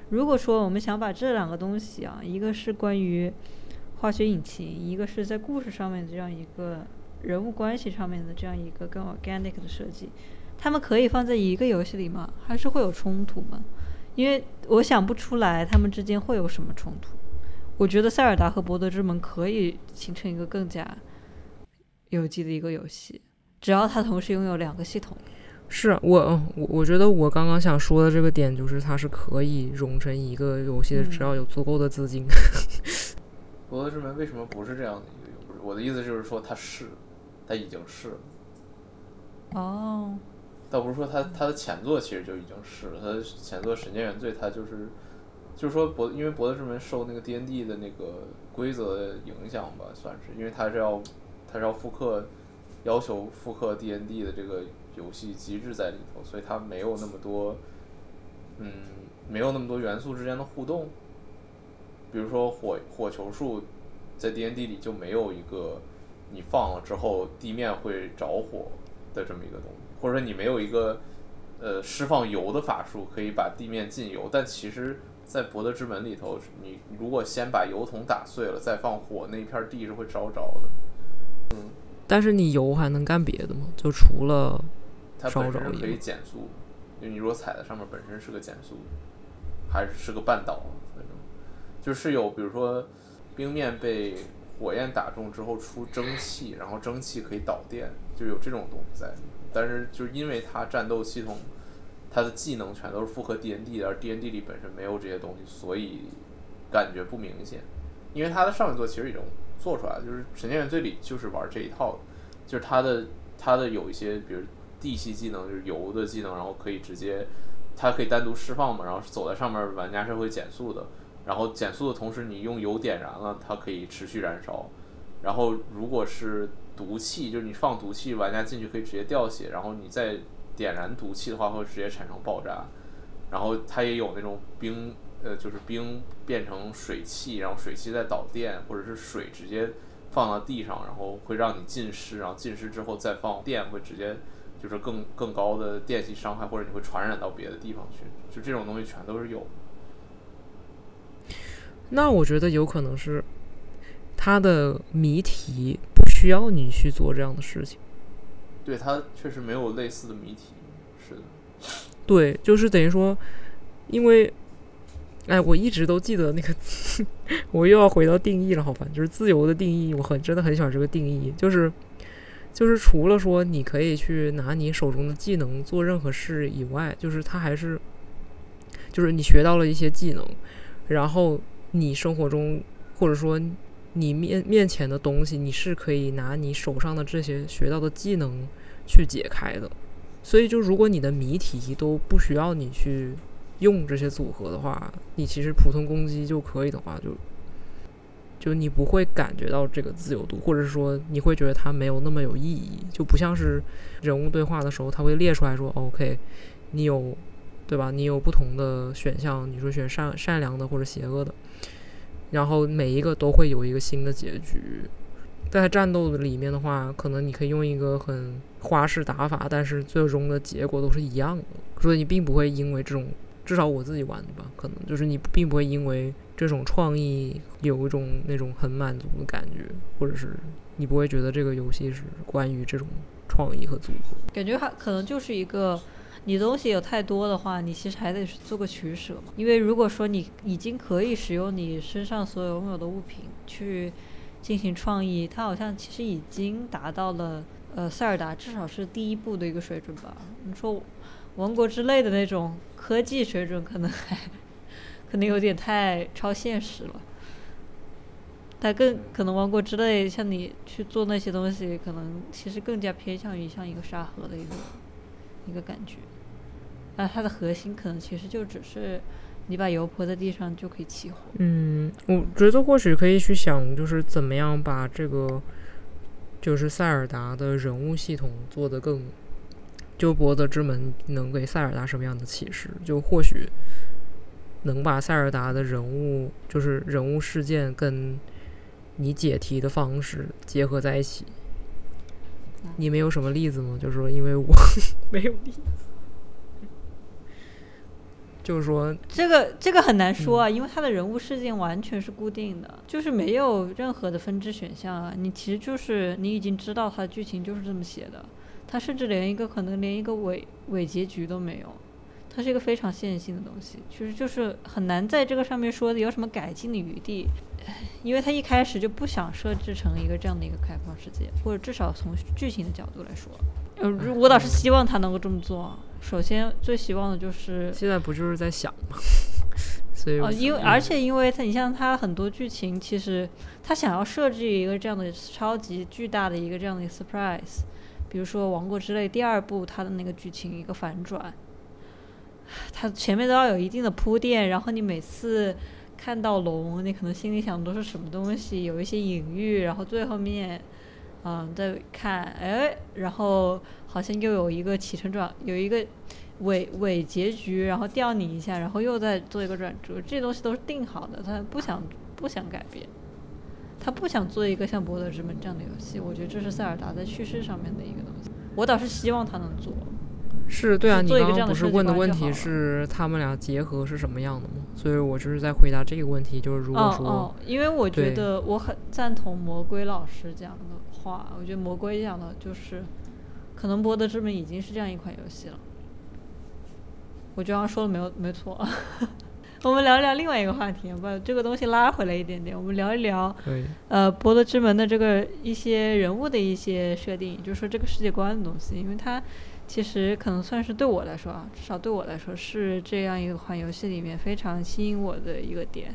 S1: 如果说我们想把这两个东西啊，一个是关于化学引擎，一个是在故事上面的这样一个人物关系上面的这样一个更 organic 的设计，他们可以放在一个游戏里吗？还是会有冲突吗？因为我想不出来他们之间会有什么冲突。我觉得塞尔达和博德之门可以形成一个更加有机的一个游戏，只要它同时拥有两个系统。
S2: 是我我我觉得我刚刚想说的这个点就是它是可以融成一个游戏的，只要有足够的资金。(laughs)
S3: 博德之门为什么不是这样的一个游戏？我的意思就是说它是，它已经是了。
S1: 哦。
S3: 倒不是说它它的前作其实就已经是了，它的前作《神剑原罪》它就是。就是说博，因为博德之门受那个 D N D 的那个规则影响吧，算是，因为它是要，它是要复刻，要求复刻 D N D 的这个游戏机制在里头，所以它没有那么多，嗯，没有那么多元素之间的互动。比如说火火球术，在 D N D 里就没有一个你放了之后地面会着火的这么一个东西，或者说你没有一个呃释放油的法术可以把地面浸油，但其实。在博德之门里头，你如果先把油桶打碎了再放火，那一片地是会烧着的。嗯，
S2: 但是你油还能干别的吗？就除了
S3: 它本身可以减速，就你如果踩在上面本身是个减速，还是是个半岛，反正就是有，比如说冰面被火焰打中之后出蒸汽，然后蒸汽可以导电，就有这种东西在。但是就是因为它战斗系统。他的技能全都是复合 D N D 的，而 D N D 里本身没有这些东西，所以感觉不明显。因为他的上一座其实已经做出来了，就是《神剑原罪》里就是玩这一套，就是他的他的有一些，比如地系技能，就是油的技能，然后可以直接，它可以单独释放嘛，然后走在上面，玩家是会减速的。然后减速的同时，你用油点燃了，它可以持续燃烧。然后如果是毒气，就是你放毒气，玩家进去可以直接掉血，然后你再。点燃毒气的话，会直接产生爆炸。然后它也有那种冰，呃，就是冰变成水汽，然后水汽再导电，或者是水直接放到地上，然后会让你浸湿，然后浸湿之后再放电，会直接就是更更高的电系伤害，或者你会传染到别的地方去。就这种东西全都是有。
S2: 那我觉得有可能是它的谜题不需要你去做这样的事情。
S3: 对他确实没有类似的谜题，是的。
S2: 对，就是等于说，因为，哎，我一直都记得那个，(laughs) 我又要回到定义了，好吧？就是自由的定义，我很真的很喜欢这个定义，就是，就是除了说你可以去拿你手中的技能做任何事以外，就是他还是，就是你学到了一些技能，然后你生活中或者说。你面面前的东西，你是可以拿你手上的这些学到的技能去解开的。所以，就如果你的谜题都不需要你去用这些组合的话，你其实普通攻击就可以的话，就就你不会感觉到这个自由度，或者说你会觉得它没有那么有意义，就不像是人物对话的时候，他会列出来说，OK，你有对吧？你有不同的选项，你说选善善良的或者邪恶的。然后每一个都会有一个新的结局，在战斗里面的话，可能你可以用一个很花式打法，但是最终的结果都是一样的。所以你并不会因为这种，至少我自己玩的吧，可能就是你并不会因为这种创意有一种那种很满足的感觉，或者是你不会觉得这个游戏是关于这种创意和组合。
S1: 感觉它可能就是一个，你东西有太多的话，你其实还得做个取舍嘛。因为如果说你已经可以使用你身上所有拥有的物品去进行创意，它好像其实已经达到了呃塞尔达至少是第一步的一个水准吧。你说王国之类的那种科技水准，可能还 (laughs) 可能有点太超现实了。它更可能王国之类，像你去做那些东西，可能其实更加偏向于像一个沙盒的一个一个感觉。那它的核心可能其实就只是你把油泼在地上就可以起火。
S2: 嗯，我觉得或许可以去想，就是怎么样把这个就是塞尔达的人物系统做得更，就博德之门能给塞尔达什么样的启示？就或许能把塞尔达的人物，就是人物事件跟你解题的方式结合在一起。你没有什么例子吗？就是说，因为我 (laughs) 没有例子，就是说，
S1: 这个这个很难说啊，因为他的人物事件完全是固定的，就是没有任何的分支选项啊。你其实就是你已经知道他的剧情就是这么写的，他甚至连一个可能连一个尾尾结局都没有，它是一个非常线性的东西，其实就是很难在这个上面说的有什么改进的余地，因为他一开始就不想设置成一个这样的一个开放世界，或者至少从剧情的角度来说，呃，如我倒是希望他能够这么做。首先，最希望的就是
S2: 现在不就是在想吗？(laughs) 所以
S1: 哦，因为
S2: 嗯
S1: 而且因为他，你像他很多剧情，其实他想要设置一个这样的超级巨大的一个这样的一个 surprise，比如说《王国之泪》第二部它的那个剧情一个反转，它前面都要有一定的铺垫，然后你每次看到龙，你可能心里想的都是什么东西，有一些隐喻，然后最后面，嗯，再看，哎，然后好像又有一个起承转，有一个尾尾结局，然后吊你一下，然后又再做一个转折，这些东西都是定好的，他不想不想改变，他不想做一个像《博德之门》这样的游戏，我觉得这是塞尔达在叙事上面的一个东西，我倒是希望他能做。
S2: 是对啊，你刚刚不是问的问题是他们俩结合是什么样的吗？所以我就是在回答这个问题，就是如果说，
S1: 哦哦，因为我觉得我很赞同魔鬼老师讲的话，我觉得魔龟讲的就是，可能《博德之门》已经是这样一款游戏了。我觉得刚刚说的没有没错。(laughs) 我们聊一聊另外一个话题，把这个东西拉回来一点点，我们聊一聊
S2: 对，
S1: 呃，《博德之门》的这个一些人物的一些设定，就是说这个世界观的东西，因为它其实可能算是对我来说啊，至少对我来说是这样一款游戏里面非常吸引我的一个点，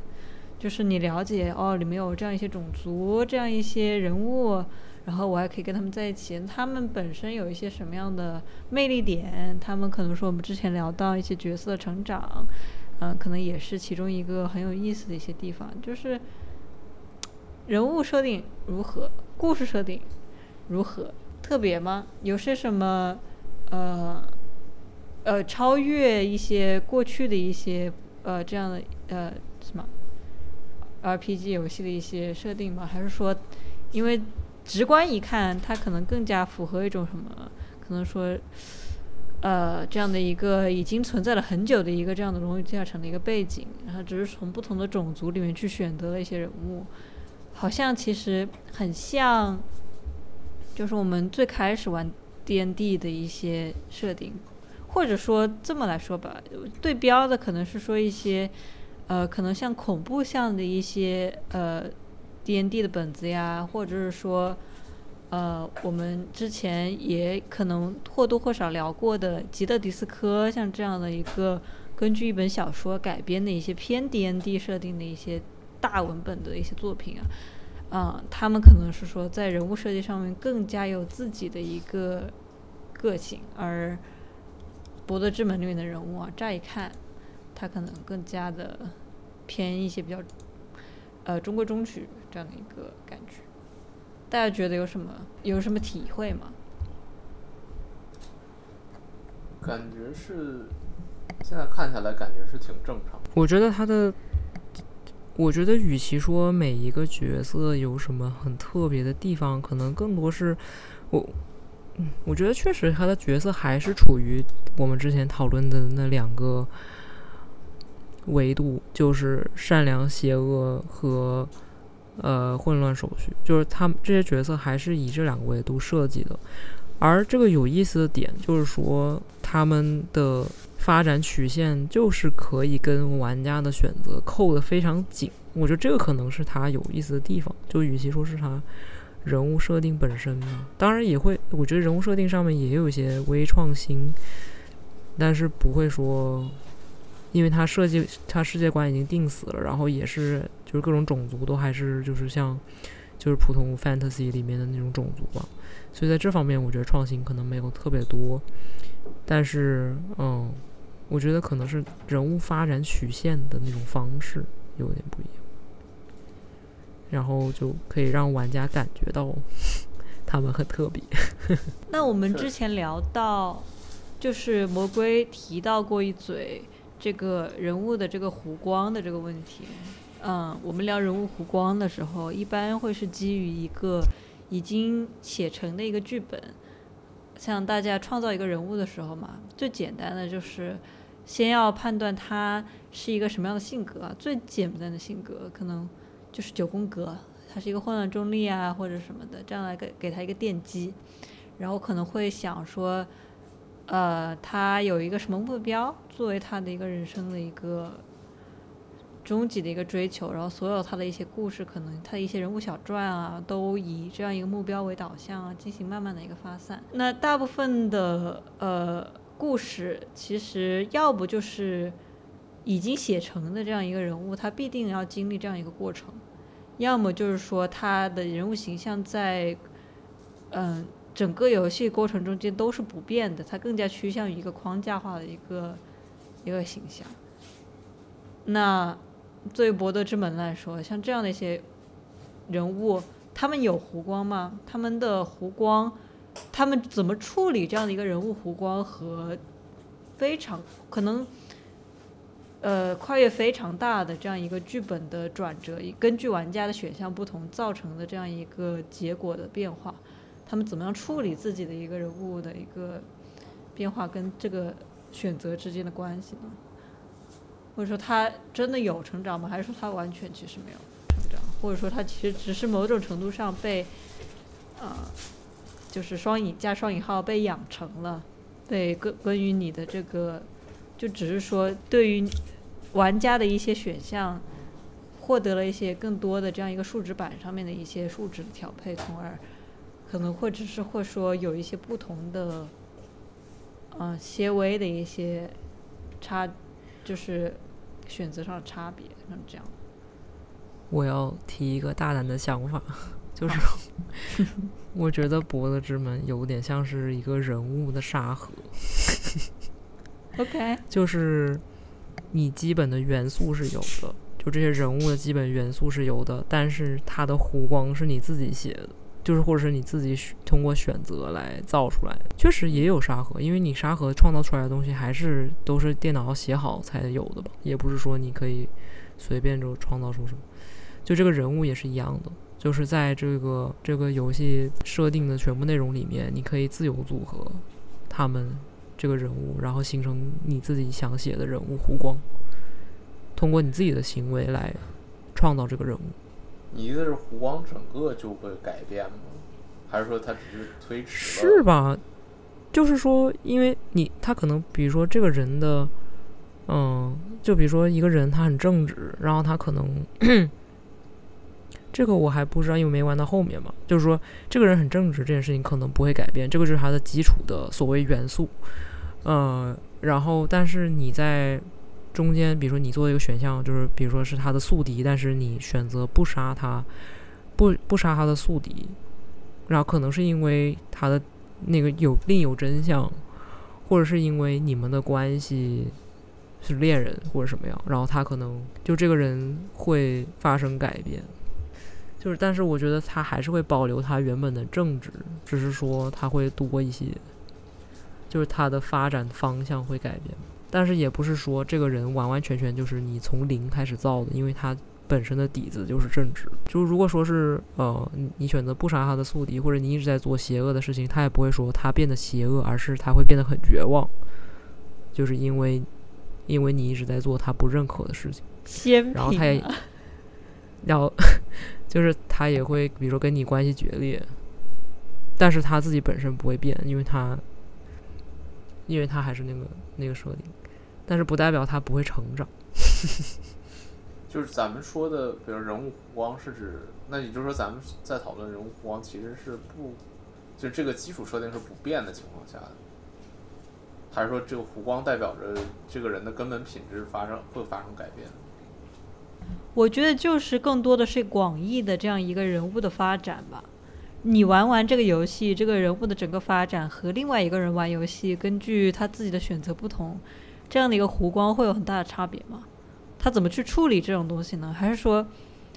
S1: 就是你了解哦，里面有这样一些种族，这样一些人物，然后我还可以跟他们在一起，他们本身有一些什么样的魅力点，他们可能说我们之前聊到一些角色的成长，嗯、可能也是其中一个很有意思的一些地方，就是人物设定如何，故事设定如何，特别吗？有些什么呃呃超越一些过去的一些呃这样的呃什么 RPG 游戏的一些设定吗？还是说，因为直观一看，它可能更加符合一种什么？可能说。呃，这样的一个已经存在了很久的一个这样的荣誉地下城的一个背景，然后只是从不同的种族里面去选择了一些人物，好像其实很像，就是我们最开始玩 D N D 的一些设定，或者说这么来说吧，对标的可能是说一些，呃，可能像恐怖像的一些呃 D N D 的本子呀，或者是说。呃，我们之前也可能或多或少聊过的《吉德迪斯科》，像这样的一个根据一本小说改编的一些偏 D N D 设定的一些大文本的一些作品啊，啊、他们可能是说在人物设计上面更加有自己的一个个性，而《博德之门》里面的人物啊，乍一看，他可能更加的偏一些比较呃中规中矩这样的一个感觉。大家觉得有什么有什么体会吗？
S3: 感觉是现在看下来感觉是挺正常的。
S2: 我觉得他的，我觉得与其说每一个角色有什么很特别的地方，可能更多是我，嗯，我觉得确实他的角色还是处于我们之前讨论的那两个维度，就是善良、邪恶和呃混乱手续，就是他们这些角色还是以这两个维度设计的。而这个有意思的点就是说，他们的发展曲线就是可以跟玩家的选择扣得非常紧。我觉得这个可能是它有意思的地方。就与其说是它人物设定本身嘛，当然也会，我觉得人物设定上面也有一些微创新，但是不会说，因为它设计它世界观已经定死了，然后也是就是各种种族都还是就是像就是普通 fantasy 里面的那种种族吧。所以在这方面，我觉得创新可能没有特别多，但是，嗯，我觉得可能是人物发展曲线的那种方式有点不一样，然后就可以让玩家感觉到 (laughs) 他们很特别。(laughs)
S1: 那我们之前聊到，就是魔龟提到过一嘴这个人物的这个弧光的这个问题。嗯，我们聊人物弧光的时候，一般会是基于一个。已经写成的一个剧本，像大家创造一个人物的时候嘛，最简单的就是先要判断他是一个什么样的性格。最简单的性格可能就是九宫格，他是一个混乱中立啊，或者什么的，这样来给给他一个奠基。然后可能会想说，呃，他有一个什么目标作为他的一个人生的一个。终极的一个追求，然后所有他的一些故事，可能他的一些人物小传啊，都以这样一个目标为导向啊，进行慢慢的一个发散。那大部分的呃故事，其实要不就是已经写成的这样一个人物，他必定要经历这样一个过程；要么就是说他的人物形象在嗯整个游戏过程中间都是不变的，他更加趋向于一个框架化的一个一个形象。那。作为博德之门来说，像这样的一些人物，他们有弧光吗？他们的弧光，他们怎么处理这样的一个人物弧光和非常可能呃跨越非常大的这样一个剧本的转折，根据玩家的选项不同造成的这样一个结果的变化，他们怎么样处理自己的一个人物的一个变化跟这个选择之间的关系呢？或者说他真的有成长吗？还是说他完全其实没有成长？或者说他其实只是某种程度上被，呃，就是双引加双引号被养成了，被关关于你的这个，就只是说对于玩家的一些选项，获得了一些更多的这样一个数值板上面的一些数值的调配，从而可能会只是会说有一些不同的，嗯，些微的一些差。就是选择上的差别，像这样。
S2: 我要提一个大胆的想法，(laughs) 就是 (laughs) 我觉得《博德之门》有点像是一个人物的沙盒。
S1: OK，(laughs)
S2: 就是你基本的元素是有的，就这些人物的基本元素是有的，但是它的弧光是你自己写的。就是，或者是你自己通过选择来造出来，确实也有沙盒，因为你沙盒创造出来的东西还是都是电脑写好才有的吧，也不是说你可以随便就创造出什么。就这个人物也是一样的，就是在这个这个游戏设定的全部内容里面，你可以自由组合他们这个人物，然后形成你自己想写的人物弧光，通过你自己的行为来创造这个人物。
S3: 你意思是湖光整个就会改变吗？还是说它只是推迟？
S2: 是吧？就是说，因为你他可能，比如说这个人的，嗯，就比如说一个人他很正直，然后他可能，(coughs) 这个我还不知道，因为没玩到后面嘛。就是说，这个人很正直这件事情可能不会改变，这个就是他的基础的所谓元素。嗯，然后但是你在。中间，比如说你做一个选项，就是比如说是他的宿敌，但是你选择不杀他，不不杀他的宿敌，然后可能是因为他的那个有另有真相，或者是因为你们的关系是恋人或者什么样，然后他可能就这个人会发生改变，就是但是我觉得他还是会保留他原本的正直，只是说他会多一些，就是他的发展方向会改变。但是也不是说这个人完完全全就是你从零开始造的，因为他本身的底子就是正直。就如果说是呃，你选择不杀他的宿敌，或者你一直在做邪恶的事情，他也不会说他变得邪恶，而是他会变得很绝望，就是因为因为你一直在做他不认可的事情。然后他也，然后 (laughs) 就是他也会，比如说跟你关系决裂，但是他自己本身不会变，因为他，因为他还是那个那个设定，但是不代表他不会成长。(laughs)
S3: 就是咱们说的，比如人物弧光是指，那也就是说咱们在讨论人物弧光其实是不，就这个基础设定是不变的情况下的，还是说这个弧光代表着这个人的根本品质发生会发生改变？
S1: 我觉得就是更多的是广义的这样一个人物的发展吧。你玩完这个游戏，这个人物的整个发展和另外一个人玩游戏，根据他自己的选择不同，这样的一个弧光会有很大的差别吗？他怎么去处理这种东西呢？还是说，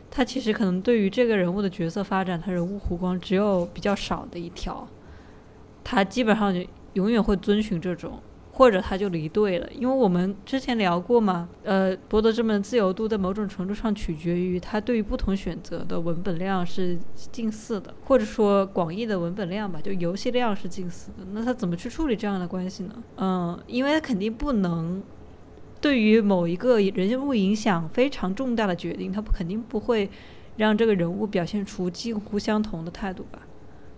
S1: 他其实可能对于这个人物的角色发展，他人物弧光只有比较少的一条，他基本上就永远会遵循这种，或者他就离队了。因为我们之前聊过嘛，呃，博德之门自由度在某种程度上取决于他对于不同选择的文本量是近似的，或者说广义的文本量吧，就游戏量是近似的。那他怎么去处理这样的关系呢？嗯，因为他肯定不能。对于某一个人物影响非常重大的决定，他肯定不会让这个人物表现出近乎相同的态度吧？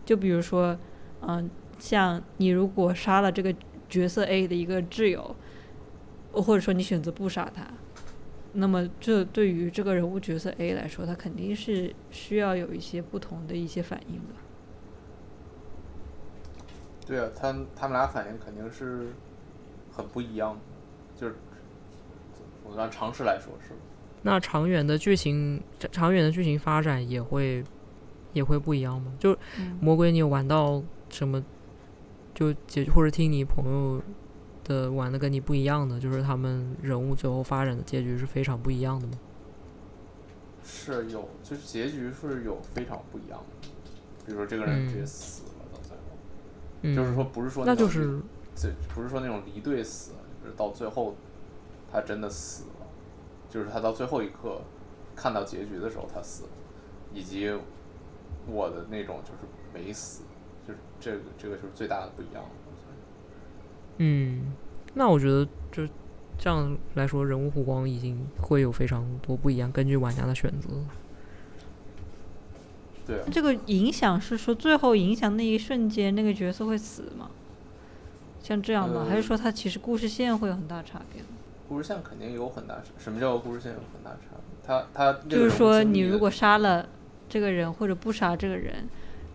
S1: 就比如说，嗯，像你如果杀了这个角色 A 的一个挚友，或者说你选择不杀他，那么这对于这个人物角色 A 来说，他肯定是需要有一些不同的一些反应的。
S3: 对啊，他他们俩反应肯定是很不一样的，就是我。按常识来说是，
S2: 那长远的剧情，长远的剧情发展也会也会不一样吗？就魔鬼，你有玩到什么？就结或者听你朋友的玩的跟你不一样的，就是他们人物最后发展的结局是非常不一样的吗？
S3: 是有，就是结局是有非常不一样的。比如说这个人直接死了到最后，就是说不是说
S2: 那就是
S3: 这不是说那种离队死，就是到最后。他真的死了，就是他到最后一刻看到结局的时候他死了，以及我的那种就是没死，就是这个这个就是最大的不一样。
S2: 嗯，那我觉得就这样来说，人物弧光已经会有非常多不一样，根据玩家的选择。
S3: 对，
S1: 这个影响是说最后影响那一瞬间那个角色会死吗？像这样吗？还是说他其实故事线会有很大差别？
S3: 故事线肯定有很大差，什么叫故事线有很大差别？他他
S1: 就是说，你如果杀了这个人或者不杀这个人，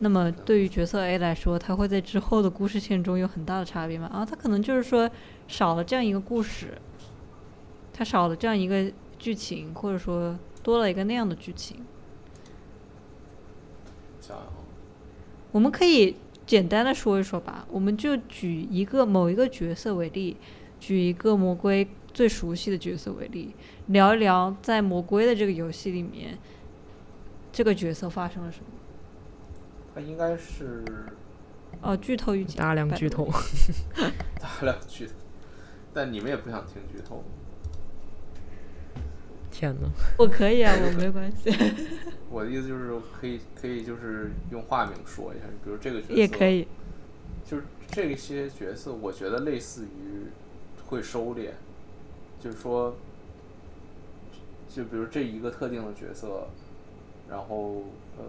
S1: 那么对于角色 A 来说，他会在之后的故事线中有很大的差别吗？啊，他可能就是说少了这样一个故事，他少了这样一个剧情，或者说多了一个那样的剧情。我们可以简单的说一说吧，我们就举一个某一个角色为例，举一个魔龟。最熟悉的角色为例，聊一聊在魔龟的这个游戏里面，这个角色发生了什么？
S3: 他应该是……
S1: 哦，剧透预警，
S2: 大量剧透，(laughs)
S3: 大量剧透，但你们也不想听剧透。
S2: 天呐，(laughs)
S1: 我可以啊，我没关系。(laughs)
S3: 我的意思就是可以，可以就是用化名说一下，比如这个角色
S1: 也可以，
S3: 就是这些角色，我觉得类似于会收敛。就是说，就比如这一个特定的角色，然后呃，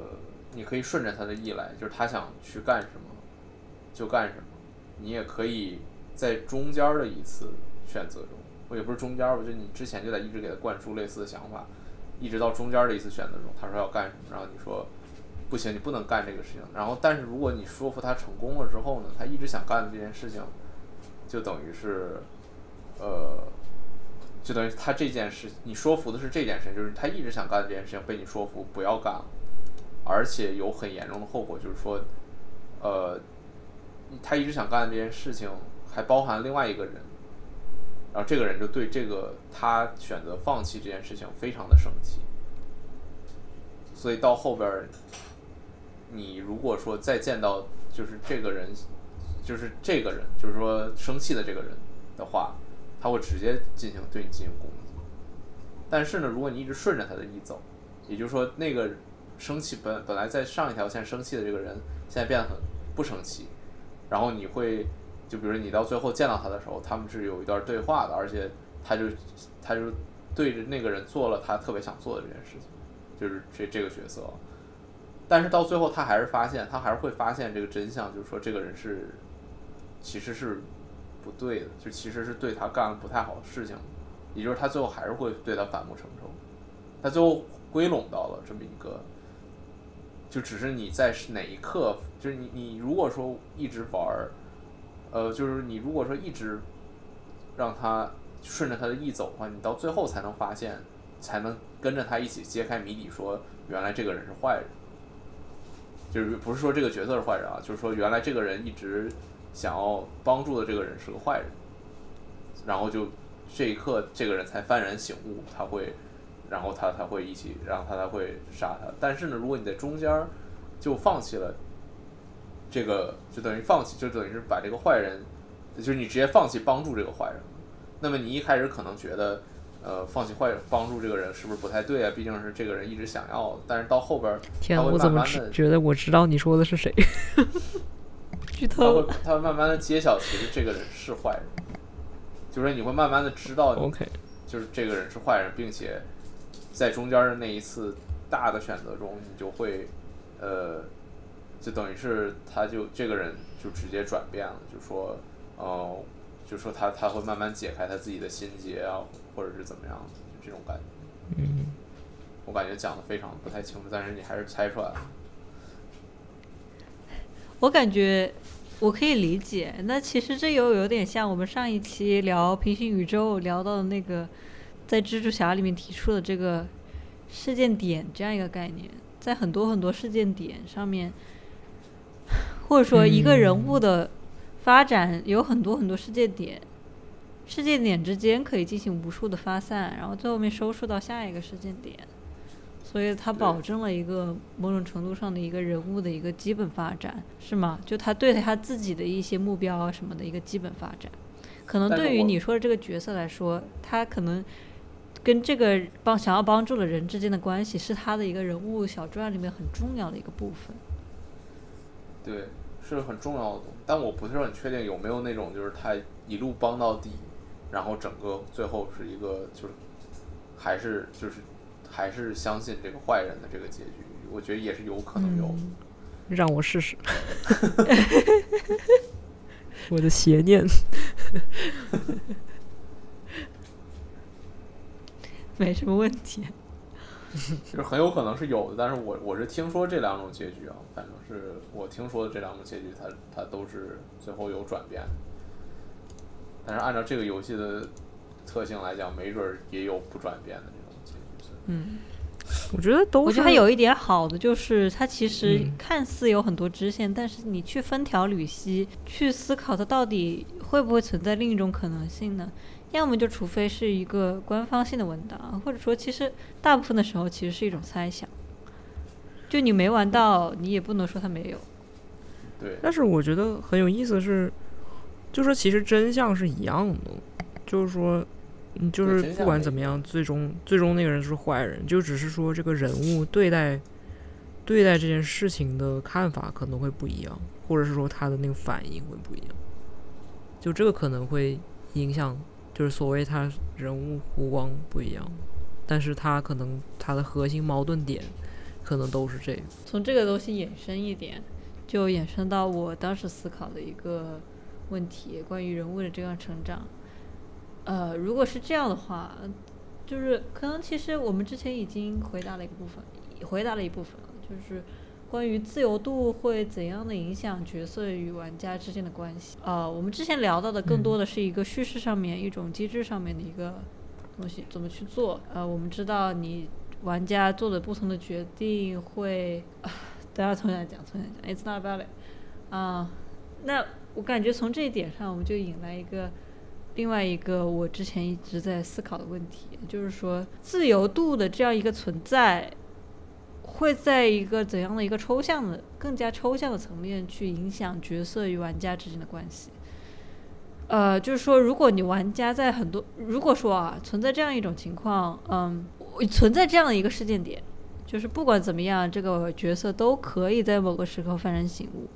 S3: 你可以顺着他的意来，就是他想去干什么就干什么。你也可以在中间的一次选择中，我也不是中间吧，就你之前就在一直给他灌输类似的想法，一直到中间的一次选择中，他说要干什么，然后你说不行，你不能干这个事情。然后，但是如果你说服他成功了之后呢，他一直想干的这件事情，就等于是呃。就等于他这件事，你说服的是这件事，就是他一直想干的这件事情被你说服不要干了，而且有很严重的后果，就是说，呃，他一直想干的这件事情还包含另外一个人，然后这个人就对这个他选择放弃这件事情非常的生气，所以到后边，你如果说再见到就是这个人，就是这个人，就是说生气的这个人的话。他会直接进行对你进行攻击，但是呢，如果你一直顺着他的意走，也就是说，那个生气本本来在上一条线生气的这个人，现在变得很不生气，然后你会，就比如你到最后见到他的时候，他们是有一段对话的，而且他就他就对着那个人做了他特别想做的这件事情，就是这这个角色。但是到最后，他还是发现，他还是会发现这个真相，就是说这个人是其实是不对的，就其实是对他干了不太好的事情，也就是他最后还是会对他反目成仇。他最后归拢到了这么一个，就只是你在哪一刻，就是你你如果说一直玩儿，呃，就是你如果说一直让他顺着他的意走的话，你到最后才能发现，才能跟着他一起揭开谜底，说原来这个人是坏人。就是不是说这个角色是坏人啊，就是说原来这个人一直想要帮助的这个人是个坏人，然后就这一刻这个人才幡然醒悟，他会，然后他才会一起，然后他才会杀他。但是呢，如果你在中间儿就放弃了这个，就等于放弃，就等于是把这个坏人，就是你直接放弃帮助这个坏人，那么你一开始可能觉得。呃，放弃坏帮助这个人是不是不太对啊？毕竟是这个人一直想要，但是到后边儿，
S2: 天，
S3: 啊
S2: 我怎么觉得我知道你说的是谁？剧
S3: 他
S2: 透
S3: 会。他会慢慢的揭晓，其实这个人是坏人，就是你会慢慢的知道
S2: ，OK，
S3: 就是这个人是坏人，并且在中间的那一次大的选择中，你就会，呃，就等于是他就这个人就直接转变了，就说，呃，就说他他会慢慢解开他自己的心结啊，或者是怎么样，就这种感觉。
S2: 嗯，
S3: 我感觉讲的非常不太清楚，但是你还是猜出来了。
S1: 我感觉我可以理解。那其实这又有点像我们上一期聊平行宇宙聊到的那个，在蜘蛛侠里面提出的这个事件点这样一个概念，在很多很多事件点上面，或者说一个人物的发展有很多很多事件点。事件点之间可以进行无数的发散，然后最后面收束到下一个事件点，所以它保证了一个某种程度上的一个人物的一个基本发展，是吗？就他对他自己的一些目标啊什么的一个基本发展，可能对于你说的这个角色来说，他可能跟这个帮想要帮助的人之间的关系是他的一个人物小传里面很重要的一个部分。
S3: 对，是很重要的东西，但我不是很确定有没有那种就是他一路帮到底，然后整个最后是一个就是还是就是还是相信这个坏人的这个结局，我觉得也是有可能有。
S1: 嗯 (laughs)
S2: 让我试试。(laughs) 我的邪念，(laughs)
S1: 没什么问题。(laughs)
S3: 就是很有可能是有的，但是我我是听说这两种结局啊，反正是我听说的这两种结局它，它都是最后有转变的。但是按照这个游戏的特性来讲，没准儿也有不转变的这种结局。
S1: 嗯，
S2: 我觉得都。
S1: 我觉得它有一点好的就是，它其实
S2: 嗯
S1: 看似有很多支线，但是你去分条缕析，去思考它到底会不会存在另一种可能性呢？要么就除非是一个官方性的文档，或者说其实大部分的时候其实是一种猜想。就你没玩到，你也不能说它没有。
S3: 对，
S2: 但是我觉得很有意思的是，就是说其实真相是一样的，就是说，嗯，就是不管怎么样，最终最终那个人是坏人，就只是说这个人物对待对待这件事情的看法可能会不一样，或者是说他的那个反应会不一样，就这个可能会影响，就是所谓他人物弧光不一样，但是他可能他的核心矛盾点可能都是这个。
S1: 从这个东西衍生一点，就衍生到我当时思考的一个问题，关于人物的这样成长。呃，如果是这样的话，就是可能其实我们之前已经回答了一个部分，回答了一部分，就是关于自由度会怎样的影响角色与玩家之间的关系。呃，我们之前聊到的更多的是一个叙事上面、一种机制上面的一个东西，怎么去做。呃，我们知道你玩家做的不同的决定会，(laughs) 大家重新来讲，重新来讲，It's not about it。啊、那我感觉从这一点上，我们就引来一个另外一个我之前一直在思考的问题，就是说自由度的这样一个存在，会在一个怎样的一个抽象的、更加抽象的层面去影响角色与玩家之间的关系。呃，就是说，如果你玩家在很多，如果说啊存在这样一种情况，嗯，存在这样的一个事件点，就是不管怎么样，这个角色都可以在某个时刻幡然醒悟。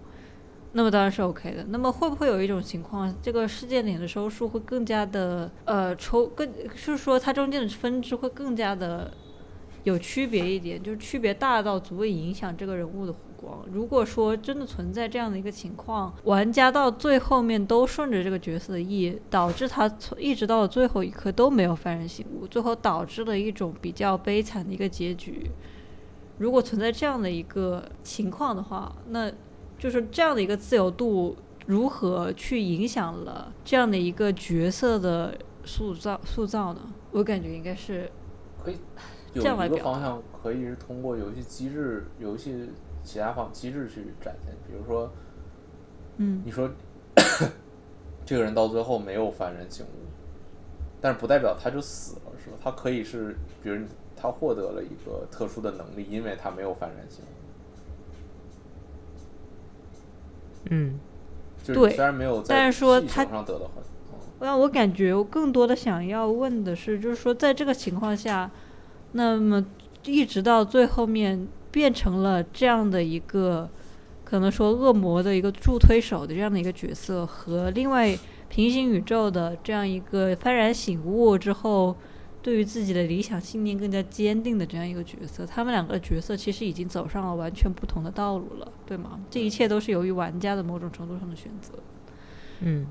S1: 那么当然是 OK 的。那么会不会有一种情况，这个事件点的收束会更加的呃抽，更就是说它中间的分支会更加的有区别一点，就是区别大到足以影响这个人物的弧光。如果说真的存在这样的一个情况，玩家到最后面都顺着这个角色的意，导致他从一直到了最后一刻都没有幡然醒悟，最后导致了一种比较悲惨的一个结局。如果存在这样的一个情况的话，那就是这样的一个自由度如何去影响了这样的一个角色的塑造塑造呢？我感觉应该是
S3: 可以有
S1: 这样
S3: 一个方向可以是通过游戏机制、游戏其他方机制去展现，比如说，
S1: 嗯。
S3: 你说 (coughs) 这个人到最后没有幡然醒悟，但是不代表他就死了，是吧？他可以是，比如他获得了一个特殊的能力，因为他没有幡然醒悟。
S2: 嗯，
S3: 就是
S1: 对。
S3: 虽然没有在
S1: 但是说
S3: 系
S1: 他
S3: 统上得到很，嗯。
S1: 让我感觉我更多的想要问的是，就是说在这个情况下，那么一直到最后面变成了这样的一个，可能说恶魔的一个助推手的这样的一个角色，和另外平行宇宙的这样一个幡然醒悟之后，对于自己的理想信念更加坚定的这样一个角色，他们两个角色其实已经走上了完全不同的道路了，对吗？这一切都是由于玩家的某种程度上的选择。
S2: 嗯，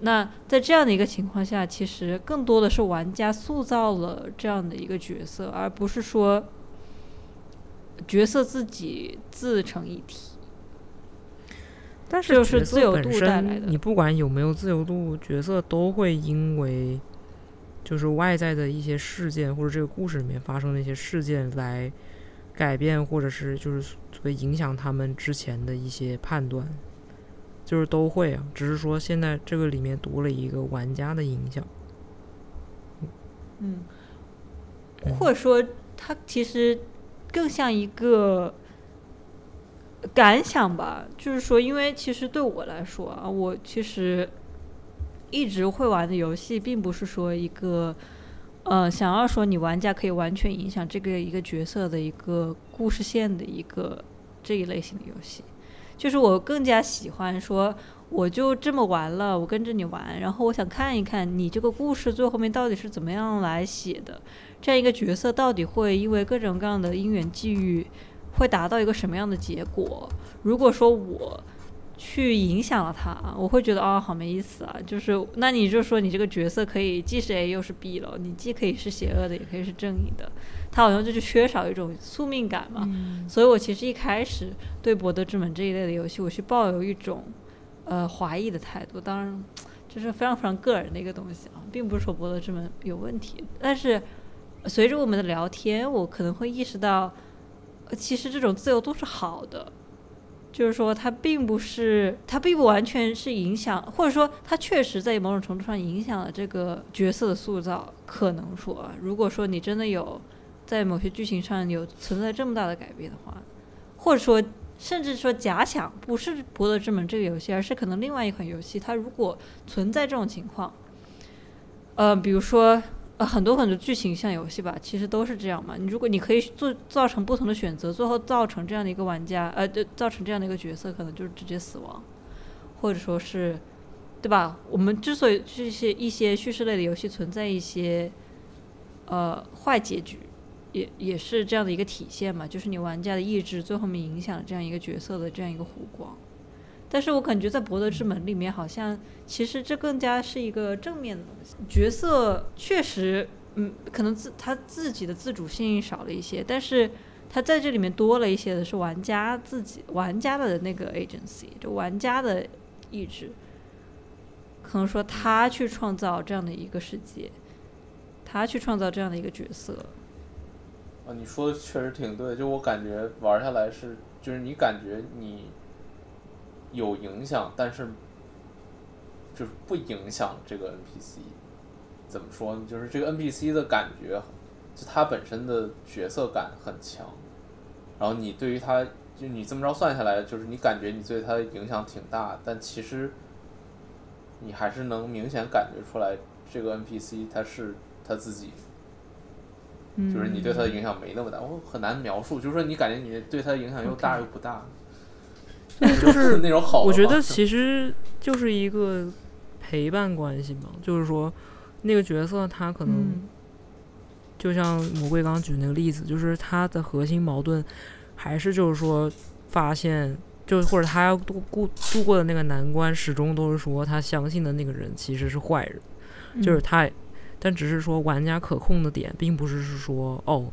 S1: 那在这样的一个情况下，其实更多的是玩家塑造了这样的一个角色，而不是说角色自己自成一体。
S2: 但
S1: 是就是自由度带来的，
S2: 你不管有没有自由度，角色都会因为就是外在的一些事件或者这个故事里面发生的一些事件来改变，或者是就是会影响他们之前的一些判断，就是都会啊。只是说现在这个里面多了一个玩家的影响。
S1: 嗯，
S2: 嗯
S1: 或者说它其实更像一个感想吧，就是说，因为其实对我来说啊，我其实一直会玩的游戏，并不是说一个呃想要说你玩家可以完全影响这个一个角色的一个故事线的一个这一类型的游戏，就是我更加喜欢说。我就这么玩了，我跟着你玩，然后我想看一看你这个故事最后面到底是怎么样来写的，这样一个角色到底会因为各种各样的因缘际遇，会达到一个什么样的结果？如果说我去影响了他，我会觉得啊、好没意思啊。就是那你就说你这个角色可以既是 A 又是 B 了，你既可以是邪恶的，也可以是正义的，他好像就是缺少一种宿命感嘛。所以我其实一开始对《博德之门》这一类的游戏，我是抱有一种呃怀疑的态度。当然，这是非常非常个人的一个东西啊，并不是说《博德之门》有问题。但是随着我们的聊天，我可能会意识到，呃其实这种自由度是好的。就是说，它并不是，它并不完全是影响，或者说，它确实在某种程度上影响了这个角色的塑造。可能说，如果说你真的有在某些剧情上有存在这么大的改变的话，或者说，甚至说假想不是《博德之门》这个游戏，而是可能另外一款游戏，它如果存在这种情况，呃，比如说呃很多很多剧情像游戏吧，其实都是这样嘛。如果你可以做造成不同的选择，最后造成这样的一个玩家，呃，对，造成这样的一个角色，可能就是直接死亡，或者说是，对吧？我们之所以这些一些叙事类的游戏存在一些呃坏结局，也也是这样的一个体现嘛，就是你玩家的意志最后面影响了这样一个角色的这样一个弧光。但是我感觉在《博德之门》里面，好像其实这更加是一个正面的。角色确实，嗯，可能自他自己的自主性少了一些，但是他在这里面多了一些的是玩家自己玩家的那个 agency，就玩家的意志，可能说他去创造这样的一个世界，他去创造这样的一个角色。
S3: 啊，你说的确实挺对，就我感觉玩下来是，就是你感觉你有影响，但是就是不影响这个 NPC。怎么说呢？就是这个 NPC 的感觉，就他本身的角色感很强，然后你对于他，就你这么着算下来，就是你感觉你对他的影响挺大，但其实你还是能明显感觉出来，这个 NPC 他是他自己
S1: 嗯，
S3: 就是你对他的影响没那么大，我很难描述。就是说，你感觉你对他的影响又大又不大。
S2: 就是 (laughs)
S3: 那种好
S2: 我觉得其实就是一个陪伴关系嘛，就是说那个角色他可能
S1: 嗯
S2: 就像魔鬼刚刚举那个例子，就是他的核心矛盾还是就是说发现，就是或者他要度过度过的那个难关，始终都是说他相信的那个人其实是坏人，就是
S1: 嗯
S2: 他，但只是说玩家可控的点，并不是是说哦，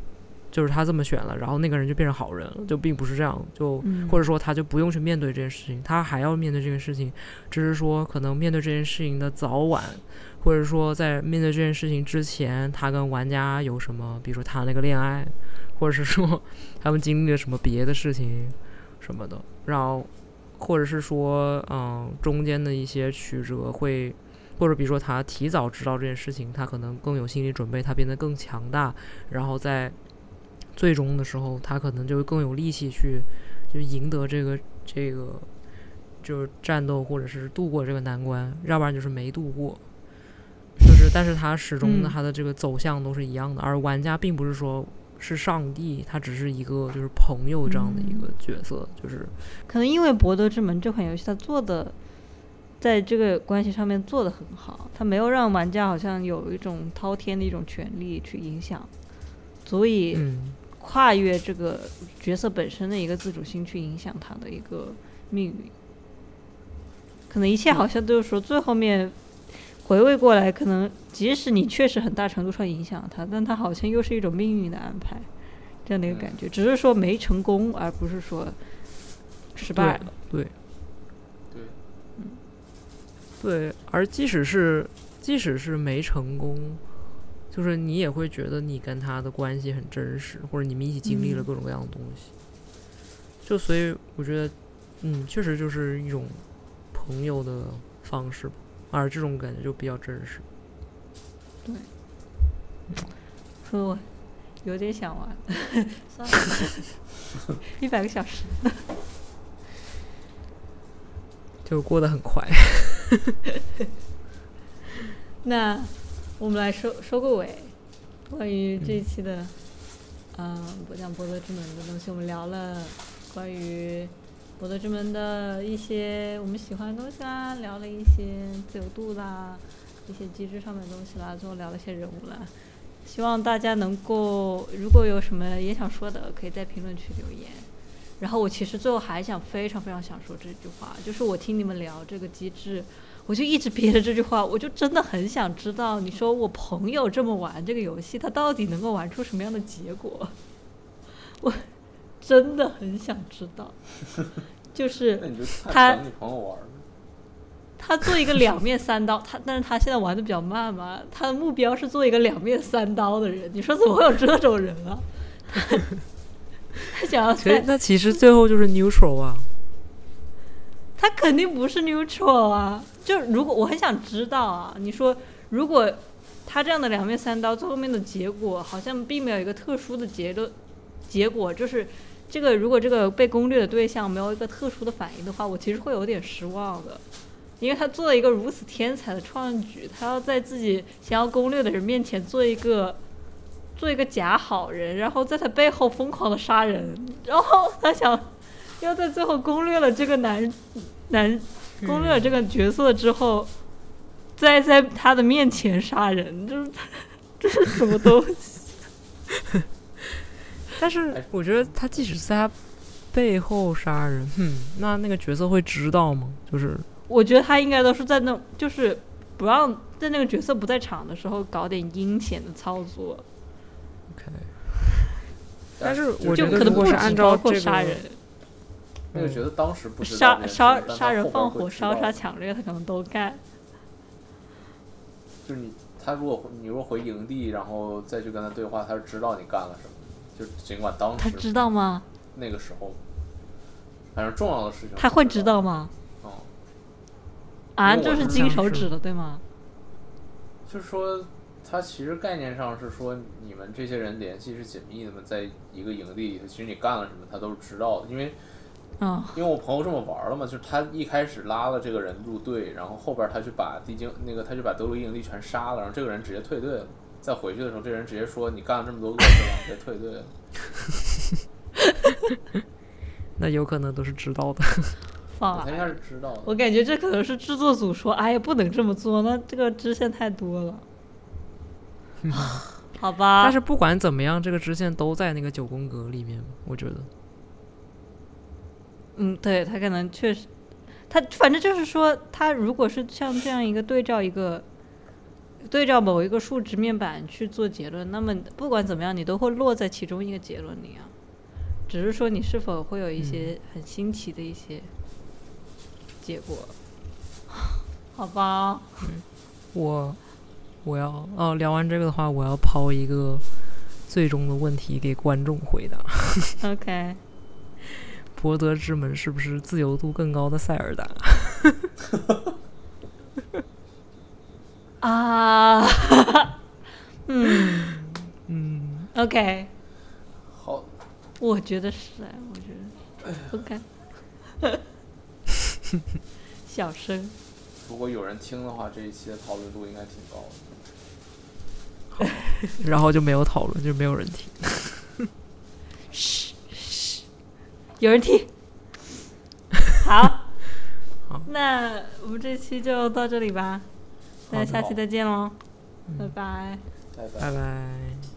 S2: 就是他这么选了，然后那个人就变成好人了，就并不是这样，就
S1: 嗯
S2: 或者说他就不用去面对这件事情，他还要面对这件事情，只是说可能面对这件事情的早晚，或者说在面对这件事情之前，他跟玩家有什么，比如说谈了个恋爱，或者是说 (laughs) 他们经历了什么别的事情什么的，然后或者是说嗯中间的一些曲折会。或者比如说他提早知道这件事情，他可能更有心理准备，他变得更强大，然后在最终的时候，他可能就会更有力气去就赢得这个这个就是战斗，或者是度过这个难关，要不然就是没度过。就是，但是他始终的
S1: 嗯。
S2: 他的这个走向都是一样的，而玩家并不是说是上帝，他只是一个就是朋友这样的一个角色，就是
S1: 可能因为《博德之门》这款游戏它做的，在这个关系上面做的很好，它没有让玩家好像有一种滔天的一种权利去影响，所以
S2: 嗯，
S1: 跨越这个角色本身的一个自主性去影响他的一个命运。可能一切好像都是说最后面回味过来，可能即使你确实很大程度上影响了他，但他好像又是一种命运的安排，这样的一个感觉，只是说没成功，而不是说失败了。
S2: 对
S3: 对，
S2: 对，而即使是即使是没成功，就是你也会觉得你跟他的关系很真实，或者你们一起经历了
S1: 嗯
S2: 各种各样的东西。就所以我觉得，嗯，确实就是一种朋友的方式吧，而这种感觉就比较真实。
S1: 对说我有点想玩，算了，(laughs) 一百个小时。(laughs)
S2: 就过得很快。(laughs)
S1: 那我们来收收个尾，关于这一期的，嗯，不讲博德之门的东西，我们聊了关于博德之门的一些我们喜欢的东西啦，聊了一些自由度啦，一些机制上面的东西啦，最后聊了一些人物啦。希望大家能够，如果有什么也想说的，可以在评论区留言。然后我其实最后还想非常非常想说这句话，就是我听你们聊这个机制，我就一直憋着这句话，我就真的很想知道，你说我朋友这么玩这个游戏，他到底能够玩出什么样的结果？(laughs) 我真的很想知道，就是 (laughs) 他
S3: 等你朋友玩儿。
S1: 他做一个两面三刀，他但是他现在玩的比较慢嘛，他的目标是做一个两面三刀的人，你说怎么会有这种人啊？他 (laughs) 他想要在，
S2: 所以那其实最后就是 neutral 啊。
S1: 他肯定不是 neutral 啊。就如果我很想知道啊，你说如果他这样的两面三刀，最后面的结果好像并没有一个特殊的结论结果，就是这个如果这个被攻略的对象没有一个特殊的反应的话，我其实会有点失望的。因为他做了一个如此天才的创举，他要在自己想要攻略的人面前做一个做一个假好人，然后在他背后疯狂的杀人，然后他想要在最后攻略了这个男男攻略了这个角色之后，再在他的面前杀人，这是这是什么东西？(laughs)
S2: 但是
S3: 哎
S2: 我觉得他即使在他背后杀人，哼，那那个角色会知道吗？就是
S1: 我觉得他应该都是在那，就是不让在那个角色不在场的时候搞点阴险的操作
S2: ，OK，但是
S3: 就
S1: 就
S2: 我觉得
S1: 可能不止
S2: 如果是按照这个
S1: 杀人、
S3: 那个觉得当时不知道
S1: 杀杀杀人、放火、烧杀、抢掠，他可能都干。
S3: 就是你，他如果你如果回营地，然后再去跟他对话，他是知道你干了什么。就尽管当时
S1: 他知道吗？
S3: 那个时候，反正重要的事情
S1: 他会
S3: 知
S1: 知道吗？
S3: 哦，
S1: 啊，
S3: 就是
S1: 金手指的，对吗？
S3: 就是说，他其实概念上是说，你们这些人联系是紧密的嘛，在一个营地里头，其实你干了什么，他都是知道的。因为
S1: 嗯，
S3: 因为我朋友这么玩了嘛，就是他一开始拉了这个人入队，然后后边他去把地精那个他就把德鲁伊营地全杀了，然后这个人直接退队了。再回去的时候，这人直接说：“你干了这么多恶事了，直接退队了。(laughs)
S2: 那有可能都是知道的。”
S1: 放
S3: 他应该。是知道的。
S1: 我感觉这可能是制作组说，哎呀，不能这么做，那这个支线太多了。(laughs) 好吧，
S2: 但是不管怎么样，这个支线都在那个九宫格里面，我觉得。
S1: 嗯，对他可能确实，他反正就是说，他如果是像这样一个对照一个对照某一个数值面板去做结论，那么不管怎么样，你都会落在其中一个结论里啊。只是说你是否会有一些很新奇的一些结果，(laughs) 好吧？(laughs)
S2: 嗯我我要哦，聊完这个的话，我要抛一个最终的问题给观众回答
S1: ：OK，
S2: 博德之门是不是自由度更高的塞尔达？
S1: 啊，(laughs) 嗯。
S2: 嗯
S1: ，，OK，
S3: 好，
S1: 我觉得是哎，我觉得是。OK，(laughs) 小声。
S3: 如果有人听的话，这一期的讨论度应该挺高的。(laughs)
S2: 然后就没有讨论，就没有人听。
S1: 嘘嘘，有人听。(laughs) 好，
S2: 好。
S1: 那我们这期就到这里吧，那下期再见喽，
S2: 嗯。
S1: 拜拜。
S3: 拜拜。
S2: 拜拜。